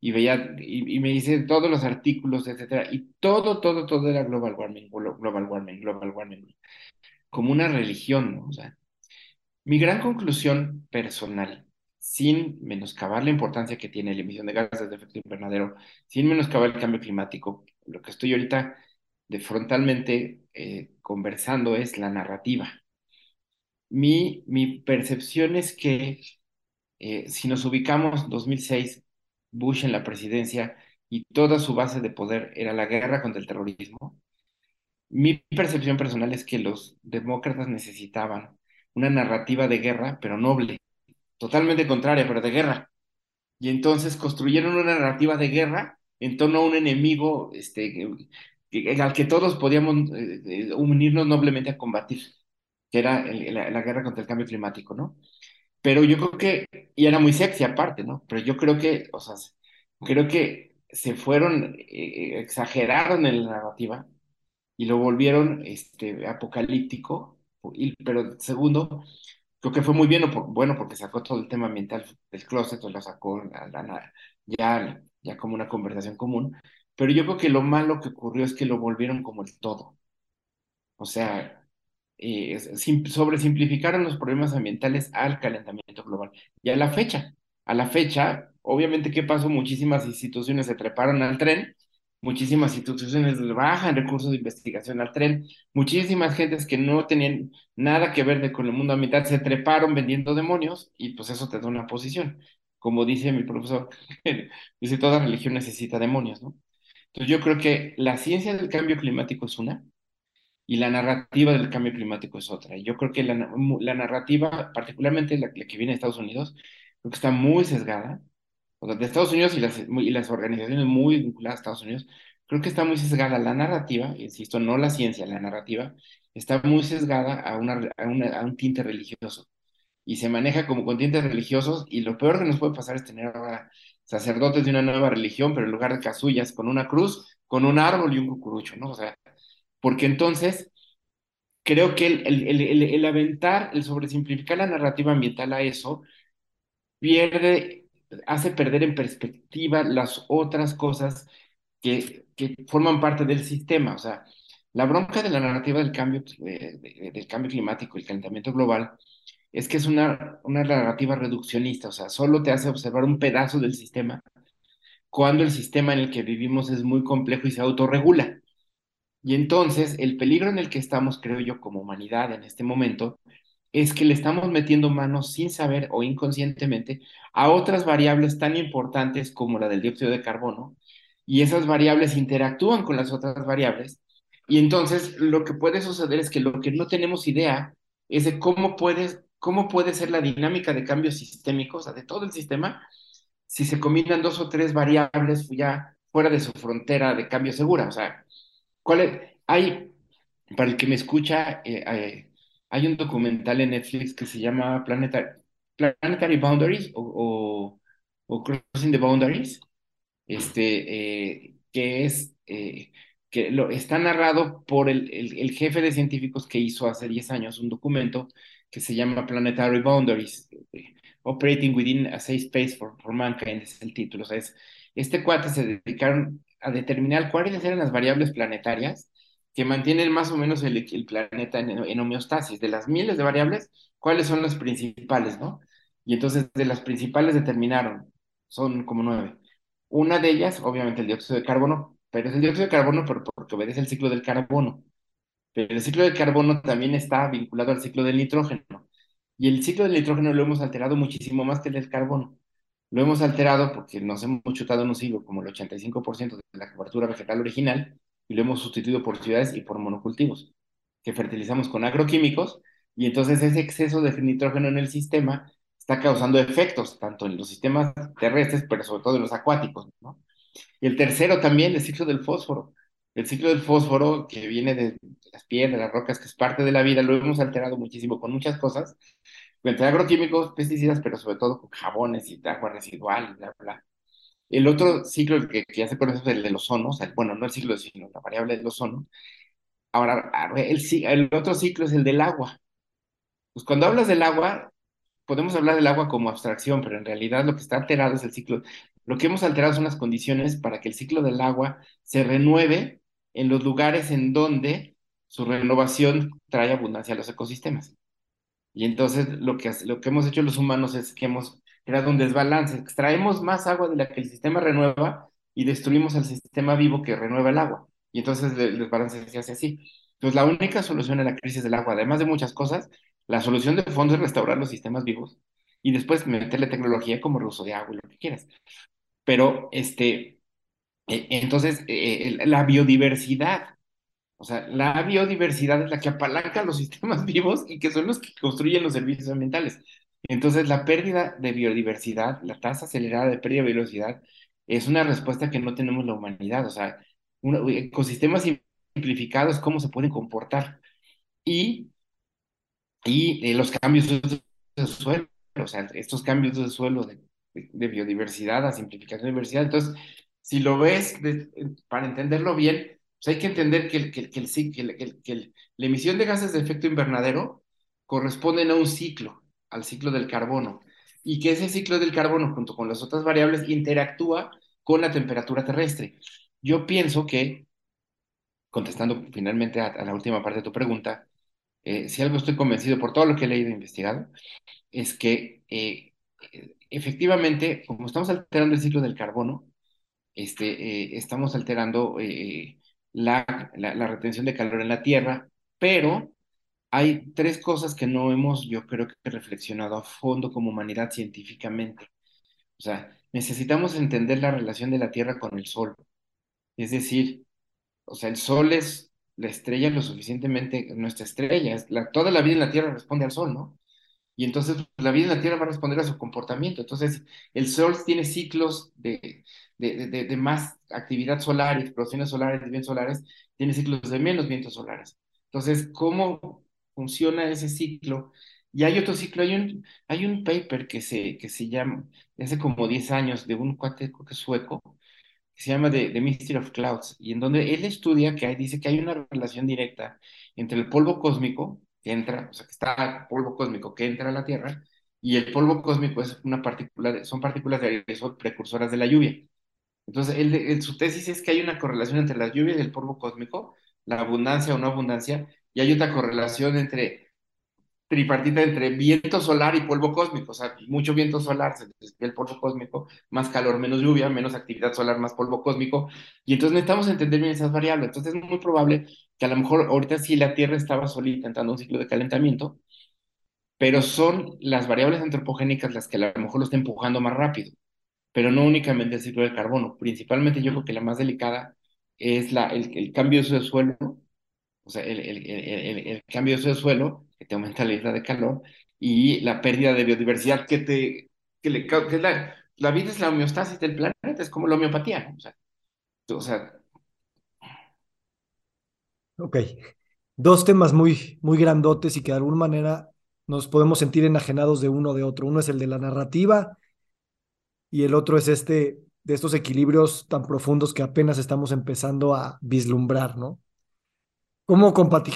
y veía, y, me dice todos los artículos, etcétera, y todo, todo, todo era global warming, global warming, global warming, como una religión, ¿no? Mi gran conclusión personal, sin menoscabar la importancia que tiene la emisión de gases de efecto invernadero, sin menoscabar el cambio climático, lo que estoy ahorita de frontalmente eh, conversando es la narrativa. Mi, mi percepción es que eh, si nos ubicamos 2006, Bush en la presidencia y toda su base de poder era la guerra contra el terrorismo, mi percepción personal es que los demócratas necesitaban una narrativa de guerra, pero noble, totalmente contraria, pero de guerra. Y entonces construyeron una narrativa de guerra en torno a un enemigo este, al que todos podíamos eh, eh, unirnos noblemente a combatir, que era la, guerra contra el cambio climático, ¿no? Pero yo creo que, y era muy sexy aparte, ¿no? Pero yo creo que, o sea, creo que se fueron, eh, exageraron en la narrativa y lo volvieron este, apocalíptico, pero segundo, creo que fue muy bien, bueno, porque sacó todo el tema ambiental del closet, lo sacó ya, ya como una conversación común, pero yo creo que lo malo que ocurrió es que lo volvieron como el todo. O sea, eh, sobresimplificaron los problemas ambientales al calentamiento global. Y a la fecha, a la fecha, obviamente, ¿qué pasó? Muchísimas instituciones se treparon al tren, muchísimas instituciones bajan recursos de investigación al tren, muchísimas gentes que no tenían nada que ver con el mundo ambiental se treparon vendiendo demonios y pues eso te da una posición. Como dice mi profesor, dice, toda religión necesita demonios, ¿no? Entonces yo creo que la ciencia del cambio climático es una y la narrativa del cambio climático es otra. Yo creo que la, narrativa, particularmente la, que viene de Estados Unidos, creo que está muy sesgada. O sea, de Estados Unidos y las, organizaciones muy vinculadas a Estados Unidos, creo que está muy sesgada la narrativa, insisto, no la ciencia, la narrativa, está muy sesgada a, una, a, a un tinte religioso y se maneja como con tintes religiosos y lo peor que nos puede pasar es tener ahora sacerdotes de una nueva religión, pero en lugar de casullas, con una cruz, con un árbol y un cucurucho, ¿no? O sea, porque entonces creo que el, el, el, el aventar, el sobresimplificar la narrativa ambiental a eso, pierde, hace perder en perspectiva las otras cosas que, que forman parte del sistema. O sea, la bronca de la narrativa del cambio, del cambio climático, el calentamiento global, es que es una, una narrativa reduccionista, o sea, solo te hace observar un pedazo del sistema cuando el sistema en el que vivimos es muy complejo y se autorregula. Y entonces el peligro en el que estamos, creo yo, como humanidad en este momento, es que le estamos metiendo manos sin saber o inconscientemente a otras variables tan importantes como la del dióxido de carbono, y esas variables interactúan con las otras variables, y entonces lo que puede suceder es que lo que no tenemos idea es de cómo puedes cómo puede ser la dinámica de cambios sistémicos, o sea, de todo el sistema, si se combinan dos o tres variables ya fuera de su frontera de cambio segura. O sea, ¿cuál hay, para el que me escucha, eh, eh, hay un documental en Netflix que se llama Planetary, Planetary Boundaries o, Crossing the Boundaries, este, eh, que es que lo, está narrado por el, el, jefe de científicos que hizo hace 10 años un documento que se llama Planetary Boundaries, Operating Within a Safe Space for, for Mankind, es el título. Es, este cuate se dedicaron a determinar cuáles eran las variables planetarias que mantienen más o menos el, planeta en, en, homeostasis. De las miles de variables, ¿cuáles son las principales, no? Y entonces de las principales determinaron, son como nueve. Una de ellas, obviamente, el dióxido de carbono, pero es el dióxido de carbono porque obedece el ciclo del carbono. Pero el ciclo del carbono también está vinculado al ciclo del nitrógeno. Y el ciclo del nitrógeno lo hemos alterado muchísimo más que el del carbono. Lo hemos alterado porque nos hemos chutado en un siglo como el 85% de la cobertura vegetal original y lo hemos sustituido por ciudades y por monocultivos que fertilizamos con agroquímicos y entonces ese exceso de nitrógeno en el sistema está causando efectos tanto en los sistemas terrestres, pero sobre todo en los acuáticos. Y el tercero también, el ciclo del fósforo. El ciclo del fósforo que viene de las piedras, las rocas, que es parte de la vida, lo hemos alterado muchísimo con muchas cosas, entre agroquímicos, pesticidas, pero sobre todo con jabones y agua residual, bla, bla. El otro ciclo que, ya se conoce es el del ozono, bueno, no el ciclo, sino la variable del ozono. Ahora, el otro ciclo es el del agua. Pues cuando hablas del agua, podemos hablar del agua como abstracción, pero en realidad lo que está alterado es el ciclo Lo que hemos alterado son las condiciones para que el ciclo del agua se renueve en los lugares en donde su renovación trae abundancia a los ecosistemas. Y entonces lo que, lo que hemos hecho los humanos es que hemos creado un desbalance. Extraemos más agua de la que el sistema renueva y destruimos al sistema vivo que renueva el agua. Y entonces el desbalance se hace así. Entonces la única solución a la crisis del agua, además de muchas cosas, la solución de fondo es restaurar los sistemas vivos y después meterle tecnología como el uso de agua y lo que quieras. Pero, este, e, entonces, e, e, la biodiversidad, o sea, la biodiversidad es la que apalanca los sistemas vivos y que son los que construyen los servicios ambientales. Entonces, la pérdida de biodiversidad, la tasa acelerada de pérdida de biodiversidad, es una respuesta que no tenemos la humanidad. O sea, ecosistemas simplificados, cómo se pueden comportar. Y, y eh, los cambios de suelo, o sea, estos cambios de suelo de, de, biodiversidad a simplificación de biodiversidad. Entonces, si lo ves para entenderlo bien, pues hay que entender que, que, que, el, que, la emisión de gases de efecto invernadero corresponden a un ciclo, al ciclo del carbono, y que ese ciclo del carbono, junto con las otras variables, interactúa con la temperatura terrestre. Yo pienso que, contestando finalmente a, la última parte de tu pregunta, eh, si algo estoy convencido por todo lo que he leído e investigado, es que eh, efectivamente, como estamos alterando el ciclo del carbono, este, eh, estamos alterando la, la, retención de calor en la Tierra, pero hay tres cosas que no hemos, yo creo que reflexionado a fondo como humanidad científicamente. O sea, necesitamos entender la relación de la Tierra con el Sol. Es decir, o sea, el Sol es la estrella lo suficientemente, nuestra estrella, es la, toda la vida en la Tierra responde al Sol, ¿no? Y entonces pues, la vida en la Tierra va a responder a su comportamiento. Entonces, el Sol tiene ciclos de, de, de, de más actividad solar, explosiones solares, vientos solares, tiene ciclos de menos vientos solares. Entonces, ¿cómo funciona ese ciclo? Y hay otro ciclo, hay un, hay un paper que se, que se llama, hace como 10 años, de un cuate sueco, que se llama The, The Mystery of Clouds, y en donde él estudia que hay, dice que hay una relación directa entre el polvo cósmico que entra, o sea, que está polvo cósmico que entra a la Tierra, y el polvo cósmico es una partícula, son partículas de aerosol precursoras de la lluvia. Entonces, él, su tesis es que hay una correlación entre las lluvias y el polvo cósmico, la abundancia o no abundancia, y hay otra correlación entre tripartita entre viento solar y polvo cósmico, o sea, mucho viento solar, el polvo cósmico, más calor, menos lluvia, menos actividad solar, más polvo cósmico, y entonces necesitamos entender bien esas variables. Entonces es muy probable que a lo mejor ahorita sí la Tierra estaba solita entrando un ciclo de calentamiento, pero son las variables antropogénicas las que a lo mejor lo están empujando más rápido, pero no únicamente el ciclo del carbono. Principalmente yo creo que la más delicada es la, el, el cambio de suelo, o sea, el, el, el, cambio de suelo, que te aumenta la isla de calor, y la pérdida de biodiversidad que te... Que le, que la, la vida es la homeostasis del planeta, es como la homeopatía, ¿no? O sea, o sea Ok. Dos temas muy, muy grandotes y que de alguna manera nos podemos sentir enajenados de uno de otro. Uno es el de la narrativa y el otro es este de estos equilibrios tan profundos que apenas estamos empezando a vislumbrar, ¿no? ¿Cómo,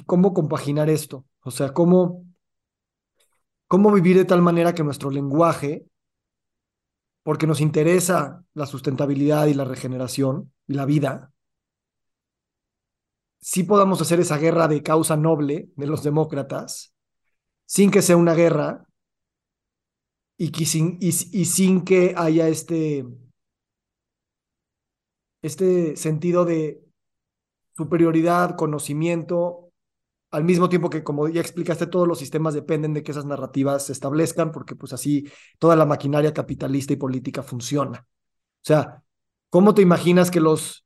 cómo compaginar esto? O sea, ¿cómo, cómo vivir de tal manera que nuestro lenguaje, porque nos interesa la sustentabilidad y la regeneración y la vida, sí podamos hacer esa guerra de causa noble de los demócratas, sin que sea una guerra y, sin, y, sin que haya este, este sentido de superioridad, conocimiento, al mismo tiempo que, como ya explicaste, todos los sistemas dependen de que esas narrativas se establezcan, porque pues así toda la maquinaria capitalista y política funciona. O sea, ¿cómo te imaginas que los,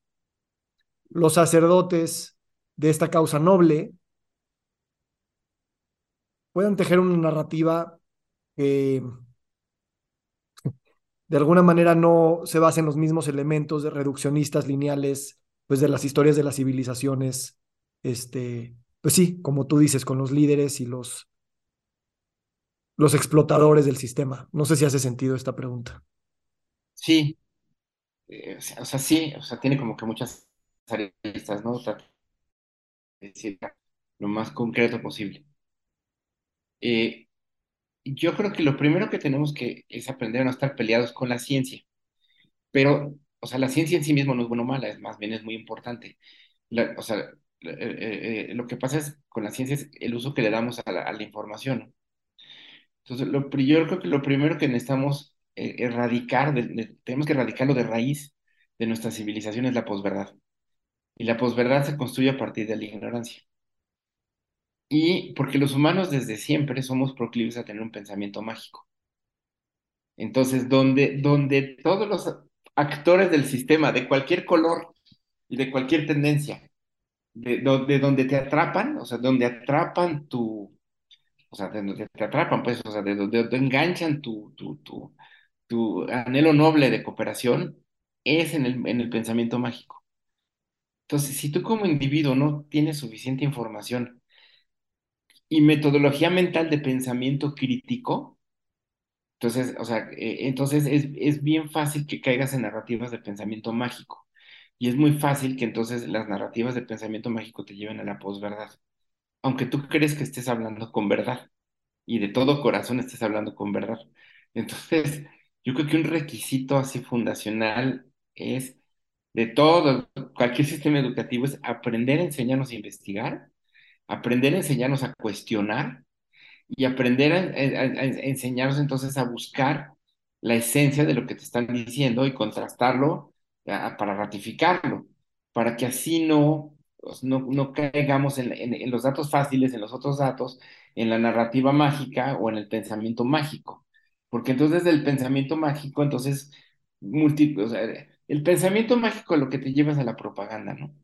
los sacerdotes de esta causa noble puedan tejer una narrativa que de alguna manera no se base en los mismos elementos de reduccionistas lineales pues de las historias de las civilizaciones este pues sí como tú dices con los líderes y los los explotadores del sistema. No sé si hace sentido esta pregunta. Sí. Eh, o sea sí o sea tiene como que muchas aristas no decir lo más concreto posible. Eh, yo creo que lo primero que tenemos que es aprender a no estar peleados con la ciencia. pero, o sea, la ciencia en sí misma no es bueno o mala, es más bien es muy importante. O sea, eh, eh, eh, lo que pasa es con la ciencia es el uso que le damos a la, a la información. Entonces, lo, yo creo que lo primero que necesitamos erradicar, de- de- tenemos que erradicarlo de raíz de nuestra civilización es la posverdad. Y la posverdad se construye a partir de la ignorancia. Y porque los humanos desde siempre somos proclives a tener un pensamiento mágico. Entonces, donde, donde todos los actores del sistema, de cualquier color y de cualquier tendencia, de, do- de donde te atrapan, o sea, donde atrapan tu, o sea, de donde te atrapan, pues, o sea, de donde te enganchan tu, tu, tu, tu anhelo noble de cooperación, es en el, en el pensamiento mágico. Entonces, si tú como individuo no tienes suficiente información y metodología mental de pensamiento crítico, entonces, o sea, eh, entonces es, es bien fácil que caigas en narrativas de pensamiento mágico. Y es muy fácil que entonces las narrativas de pensamiento mágico te lleven a la posverdad. Aunque tú crees que estés hablando con verdad y de todo corazón estés hablando con verdad. Entonces, yo creo que un requisito así fundacional es de todo, cualquier sistema educativo es aprender a enseñarnos a investigar, aprender a enseñarnos a cuestionar y aprender a, enseñarnos entonces a buscar la esencia de lo que te están diciendo y contrastarlo para ratificarlo, para que así no, pues, no, no caigamos en, en- los datos fáciles, en los otros datos, en la narrativa mágica o en el pensamiento mágico. Porque entonces del pensamiento mágico, entonces, sea, el pensamiento mágico lo que te lleva es a la propaganda, ¿no?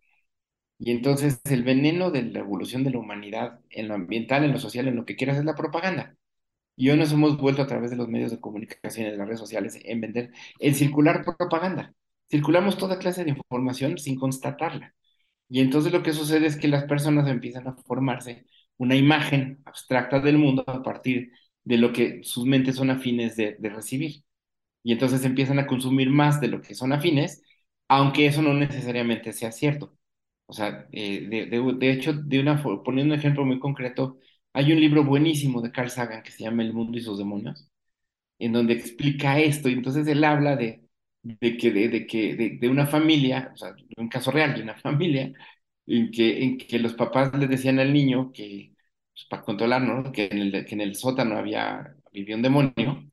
Y entonces el veneno de la evolución de la humanidad en lo ambiental, en lo social, en lo que quieras es la propaganda. Y hoy nos hemos vuelto a través de los medios de comunicación y las redes sociales en vender, en circular propaganda. Circulamos toda clase de información sin constatarla. Y entonces lo que sucede es que las personas empiezan a formarse una imagen abstracta del mundo a partir de lo que sus mentes son afines de recibir. Y entonces empiezan a consumir más de lo que son afines, aunque eso no necesariamente sea cierto. O sea, eh, de, de- de hecho, de una, poniendo un ejemplo muy concreto, hay un libro buenísimo de Carl Sagan que se llama El mundo y sus demonios, en donde explica esto, y entonces él habla de, de que, de, que de, una familia, o sea, un caso real de una familia, en que, en que los papás le decían al niño que, pues, para controlarlo, ¿no? Que en el, que en el sótano había, vivía un demonio,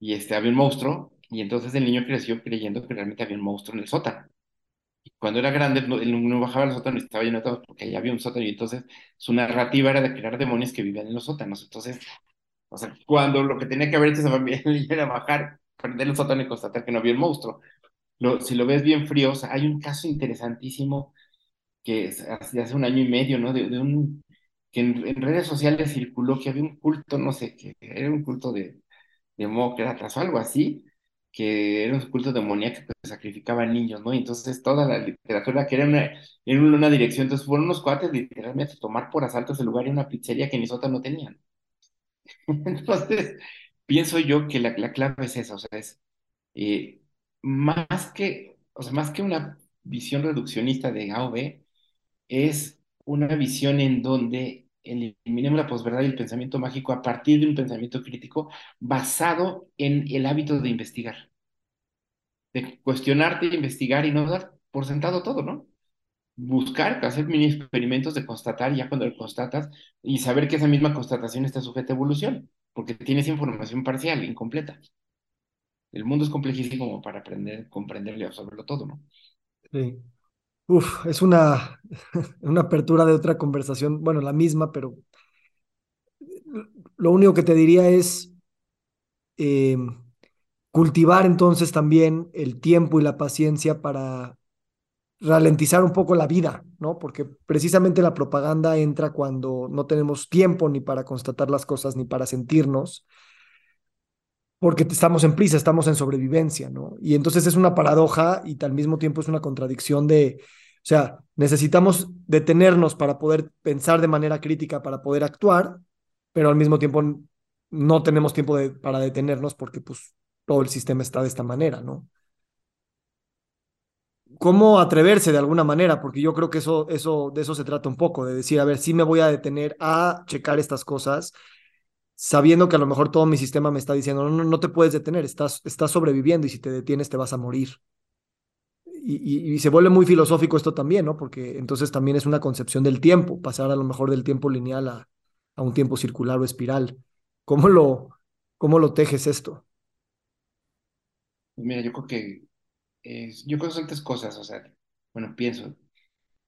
y este, había un monstruo, y entonces el niño creció creyendo que realmente había un monstruo en el sótano. Cuando era grande, no, no bajaba al sótano y estaba lleno de todos porque allá había un sótano y entonces su narrativa era de crear demonios que vivían en los sótanos. Entonces, o sea, cuando lo que tenía que haber hecho esa familia era bajar, prender el sótano y constatar que no había el monstruo. Si lo ves bien frío, o sea, hay un caso interesantísimo que hace, hace un año y medio, ¿no? De, un, que en, en redes sociales circuló que había un culto, no sé, que era un culto de, demócratas o algo así, que era un culto demoníaco que sacrificaba a niños, ¿no? Y entonces toda la literatura que era una, en una dirección, entonces fueron unos cuates literalmente a tomar por asalto ese lugar y una pizzería que ni sótano tenían. Entonces, pienso yo que la, la clave es esa, o sea, es eh, más que, o sea, más que una visión reduccionista de A es una visión en donde eliminemos la posverdad y el pensamiento mágico a partir de un pensamiento crítico basado en el hábito de investigar, de cuestionarte, investigar y no dar por sentado todo, ¿no? Buscar, hacer mini experimentos de constatar ya cuando lo constatas y saber que esa misma constatación está sujeta a evolución, porque tienes información parcial, incompleta. El mundo es complejísimo para aprender, comprenderlo y absorberlo todo, ¿no? Sí. Uf, es una, una apertura de otra conversación, bueno, la misma, pero lo único que te diría es eh, cultivar entonces también el tiempo y la paciencia para ralentizar un poco la vida, ¿no? Porque precisamente la propaganda entra cuando no tenemos tiempo ni para constatar las cosas ni para sentirnos, porque estamos en prisa, estamos en sobrevivencia, ¿no? Y entonces es una paradoja y al mismo tiempo es una contradicción de, o sea, necesitamos detenernos para poder pensar de manera crítica, para poder actuar, pero al mismo tiempo no tenemos tiempo de, para detenernos porque pues todo el sistema está de esta manera, ¿no? cómo atreverse de alguna manera, porque yo creo que eso, eso, de eso se trata un poco, de decir, a ver, sí me voy a detener a checar estas cosas, sabiendo que a lo mejor todo mi sistema me está diciendo, no, no, no te puedes detener, estás, estás sobreviviendo y si te detienes te vas a morir. y, y, se vuelve muy filosófico esto también, ¿no? Porque entonces también es una concepción del tiempo, pasar a lo mejor del tiempo lineal a, a un tiempo circular o espiral. ¿Cómo lo, cómo lo tejes esto? Mira, yo creo que yo creo que son tres cosas, o sea, bueno, pienso,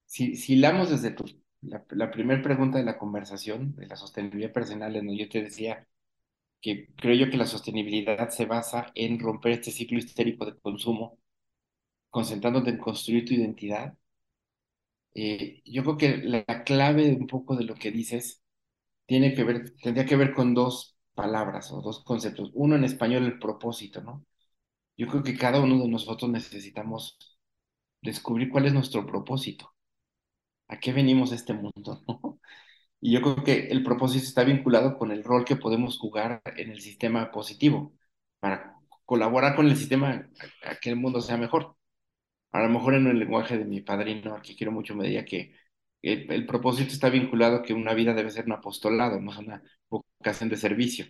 si, si hilamos desde tu, la, la primera pregunta de la conversación, de la sostenibilidad personal, en donde yo te decía que creo yo que la sostenibilidad se basa en romper este ciclo histérico de consumo, concentrándote en construir tu identidad. Eh, yo creo que la, la clave un poco de lo que dices tiene que ver, tendría que ver con dos palabras o dos conceptos. Uno en español, el propósito, ¿no? Yo creo que cada uno de nosotros necesitamos descubrir cuál es nuestro propósito. ¿A qué venimos a este mundo? Y yo creo que el propósito está vinculado con el rol que podemos jugar en el sistema positivo para colaborar con el sistema a, que el mundo sea mejor. A lo mejor en el lenguaje de mi padrino, aquí quiero mucho, me diría que el, el propósito está vinculado a que una vida debe ser un apostolado, no es una vocación de servicio.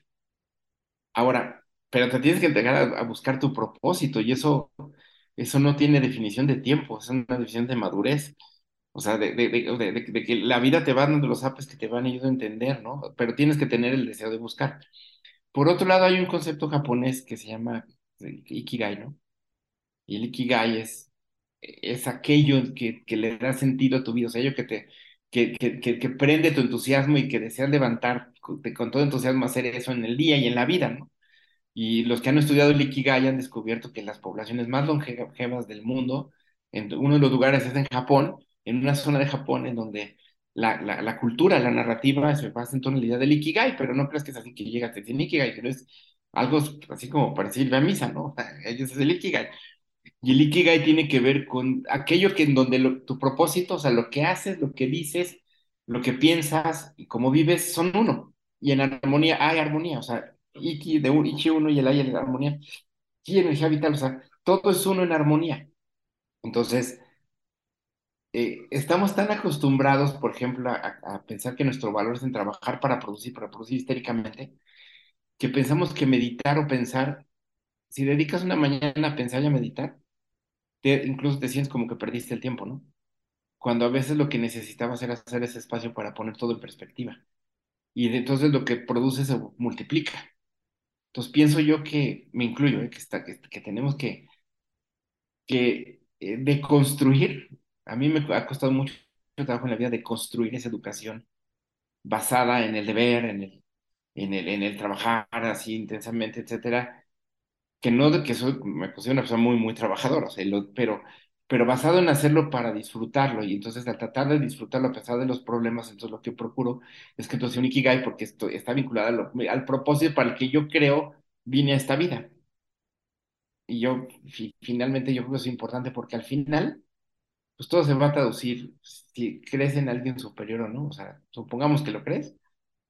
Ahora, pero te tienes que entregar a, a, buscar tu propósito y eso, eso no tiene definición de tiempo, es una definición de madurez. O sea, de, de, de, de, que la vida te va dando los apes que te van ayudando a entender, ¿no? Pero tienes que tener el deseo de buscar. Por otro lado, hay un concepto japonés que se llama Ikigai, ¿no? Y el Ikigai es, es aquello que, que le da sentido a tu vida, o sea, aquello que te, que, que, que, prende tu entusiasmo y que deseas levantar con, con todo entusiasmo hacer eso en el día y en la vida, ¿no? Y los que han estudiado el Ikigai han descubierto que las poblaciones más longevas del mundo, en uno de los lugares es en Japón, en una zona de Japón en donde la, la, la cultura, la narrativa se basa en la idea del Ikigai, pero no crees que es así que llega a decir Ikigai, pero es algo así como para decir a misa, ¿no? Ellos es el Ikigai. Y el Ikigai tiene que ver con aquello que en donde lo, tu propósito, o sea, lo que haces, lo que dices, lo que piensas y cómo vives son uno. Y en armonía hay armonía, o sea, Iki de un, Ichi uno y el Ay en la armonía. Y energía vital, o sea, todo es uno en armonía. Entonces, eh, estamos tan acostumbrados, por ejemplo, a, a, pensar que nuestro valor es en trabajar para producir, para producir histéricamente, que pensamos que meditar o pensar, si dedicas una mañana a pensar y a meditar, te, incluso te sientes como que perdiste el tiempo, ¿no? Cuando a veces lo que necesitabas era hacer ese espacio para poner todo en perspectiva. Y entonces lo que produce se multiplica. Entonces pienso yo que, me incluyo, ¿eh? que, está, que, que, tenemos que, que eh, deconstruir. A mí me ha costado mucho trabajo en la vida de construir esa educación basada en el deber, en el, en el, en el trabajar así intensamente, etcétera. Que no que soy, me considero una persona muy, muy trabajadora, o sea, pero, pero basado en hacerlo para disfrutarlo. Y entonces al tratar de disfrutarlo a pesar de los problemas, entonces lo que procuro es que entonces un ikigai, porque esto está vinculado al propósito para el que yo creo vine a esta vida. Y yo, fi, finalmente, yo creo que es importante porque al final, pues todo se va a traducir si crees en alguien superior o no. O sea, supongamos que lo crees,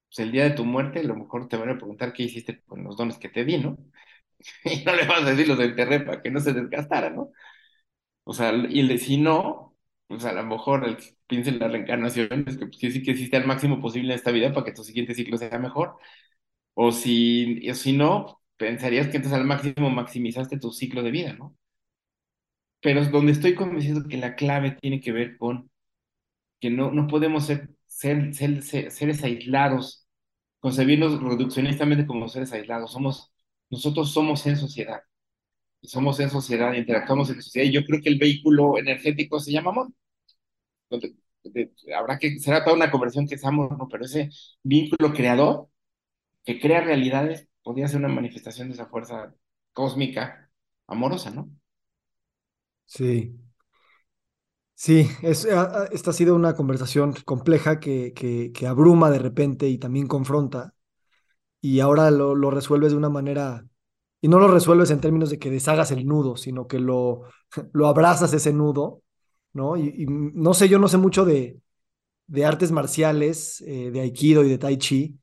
pues el día de tu muerte a lo mejor te van a preguntar qué hiciste con los dones que te di, ¿no? Y no le vas a decir los enterré para que no se desgastara, ¿no? O sea, y le, si no, pues a lo mejor el que piense en la reencarnación es que pues, sí que existe al máximo posible en esta vida para que tu siguiente ciclo sea mejor. O si, o si no, pensarías que entonces al máximo maximizaste tu ciclo de vida, ¿no? Pero donde estoy convencido que la clave tiene que ver con que no, no podemos ser, ser, ser, ser seres aislados, concebirnos reduccionistamente como seres aislados. Somos, nosotros somos en sociedad somos en sociedad, interactuamos en sociedad, y yo creo que el vehículo energético se llama amor. Entonces, habrá que, será toda una conversión que es amor, ¿no? pero ese vínculo creador que crea realidades podría ser una manifestación de esa fuerza cósmica amorosa, ¿no? Sí. Sí, es, esta ha sido una conversación compleja que, que, abruma de repente y también confronta, y ahora lo, lo resuelves de una manera y no lo resuelves en términos de que deshagas el nudo, sino que lo, lo abrazas ese nudo, ¿no? Y, y no sé, yo no sé mucho de, de artes marciales, eh, de aikido y de tai chi,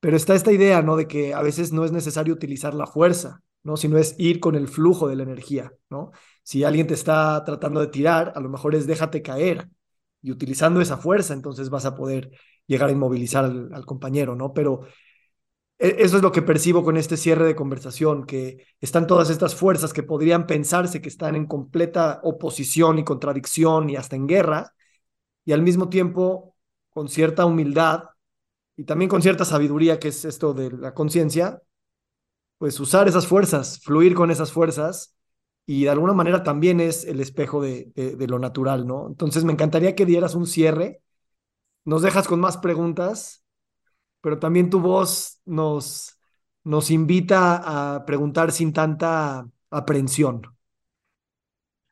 pero está esta idea, ¿no? De que a veces no es necesario utilizar la fuerza, ¿no? Sino es ir con el flujo de la energía, ¿no? Si alguien te está tratando de tirar, a lo mejor es déjate caer y utilizando esa fuerza, entonces vas a poder llegar a inmovilizar al, compañero, ¿no? Pero e, eso es lo que percibo con este cierre de conversación, que están todas estas fuerzas que podrían pensarse que están en completa oposición y contradicción y hasta en guerra, y al mismo tiempo con cierta humildad y también con cierta sabiduría, que es esto de la conciencia, pues usar esas fuerzas, fluir con esas fuerzas y de alguna manera también es el espejo de, de, lo natural, ¿no? Entonces me encantaría que dieras un cierre, nos dejas con más preguntas, pero también tu voz nos, nos invita a preguntar sin tanta aprensión.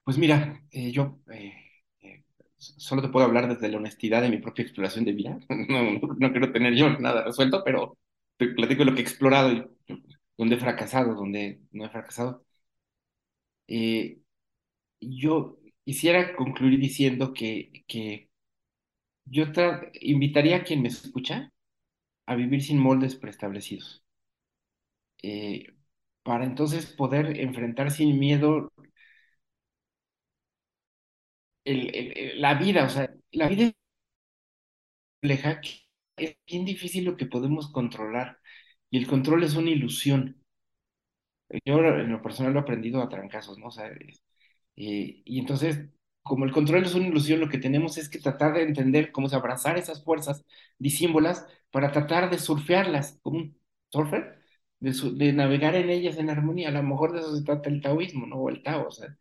Pues mira, eh, yo eh, eh, solo te puedo hablar desde la honestidad de mi propia exploración de vida. No, no, quiero tener yo nada resuelto, pero te platico de lo que he explorado y donde he fracasado, donde no he fracasado. Eh, yo quisiera concluir diciendo que, que yo invitaría a quien me escucha a vivir sin moldes preestablecidos, eh, para entonces poder enfrentar sin miedo la vida, o sea, la vida es bien difícil lo que podemos controlar, y el control es una ilusión. Yo en lo personal lo he aprendido a trancazos, ¿no? O sea, eh, y entonces, como el control es una ilusión, lo que tenemos es que tratar de entender cómo se abrazar esas fuerzas disímbolas para tratar de surfearlas como un surfer, de, navegar en ellas en armonía. A lo mejor de eso se trata el taoísmo, ¿no? O el tao, o sea,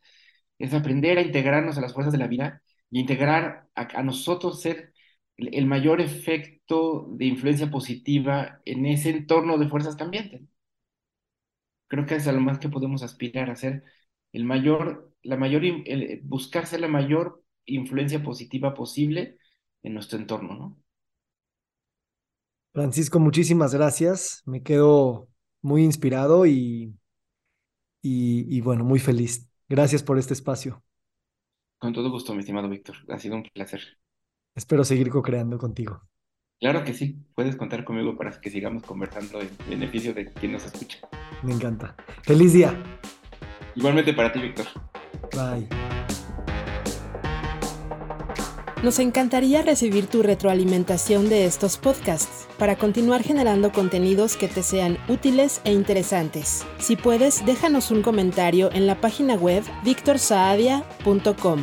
es aprender a integrarnos a las fuerzas de la vida y integrar a, nosotros ser el mayor efecto de influencia positiva en ese entorno de fuerzas cambiantes. Creo que es a lo más que podemos aspirar a ser el mayor, la mayor, el, buscar ser la mayor influencia positiva posible en nuestro entorno, ¿no? Francisco, muchísimas gracias. Me quedo muy inspirado y, y, y, bueno, muy feliz. Gracias por este espacio. Con todo gusto, mi estimado Víctor. Ha sido un placer. Espero seguir co-creando contigo. Claro que sí. Puedes contar conmigo para que sigamos conversando en beneficio de quien nos escucha. Me encanta. Feliz día. Igualmente para ti, Víctor. Bye. Nos encantaría recibir tu retroalimentación de estos podcasts para continuar generando contenidos que te sean útiles e interesantes. Si puedes, déjanos un comentario en la página web victorsaadia.com.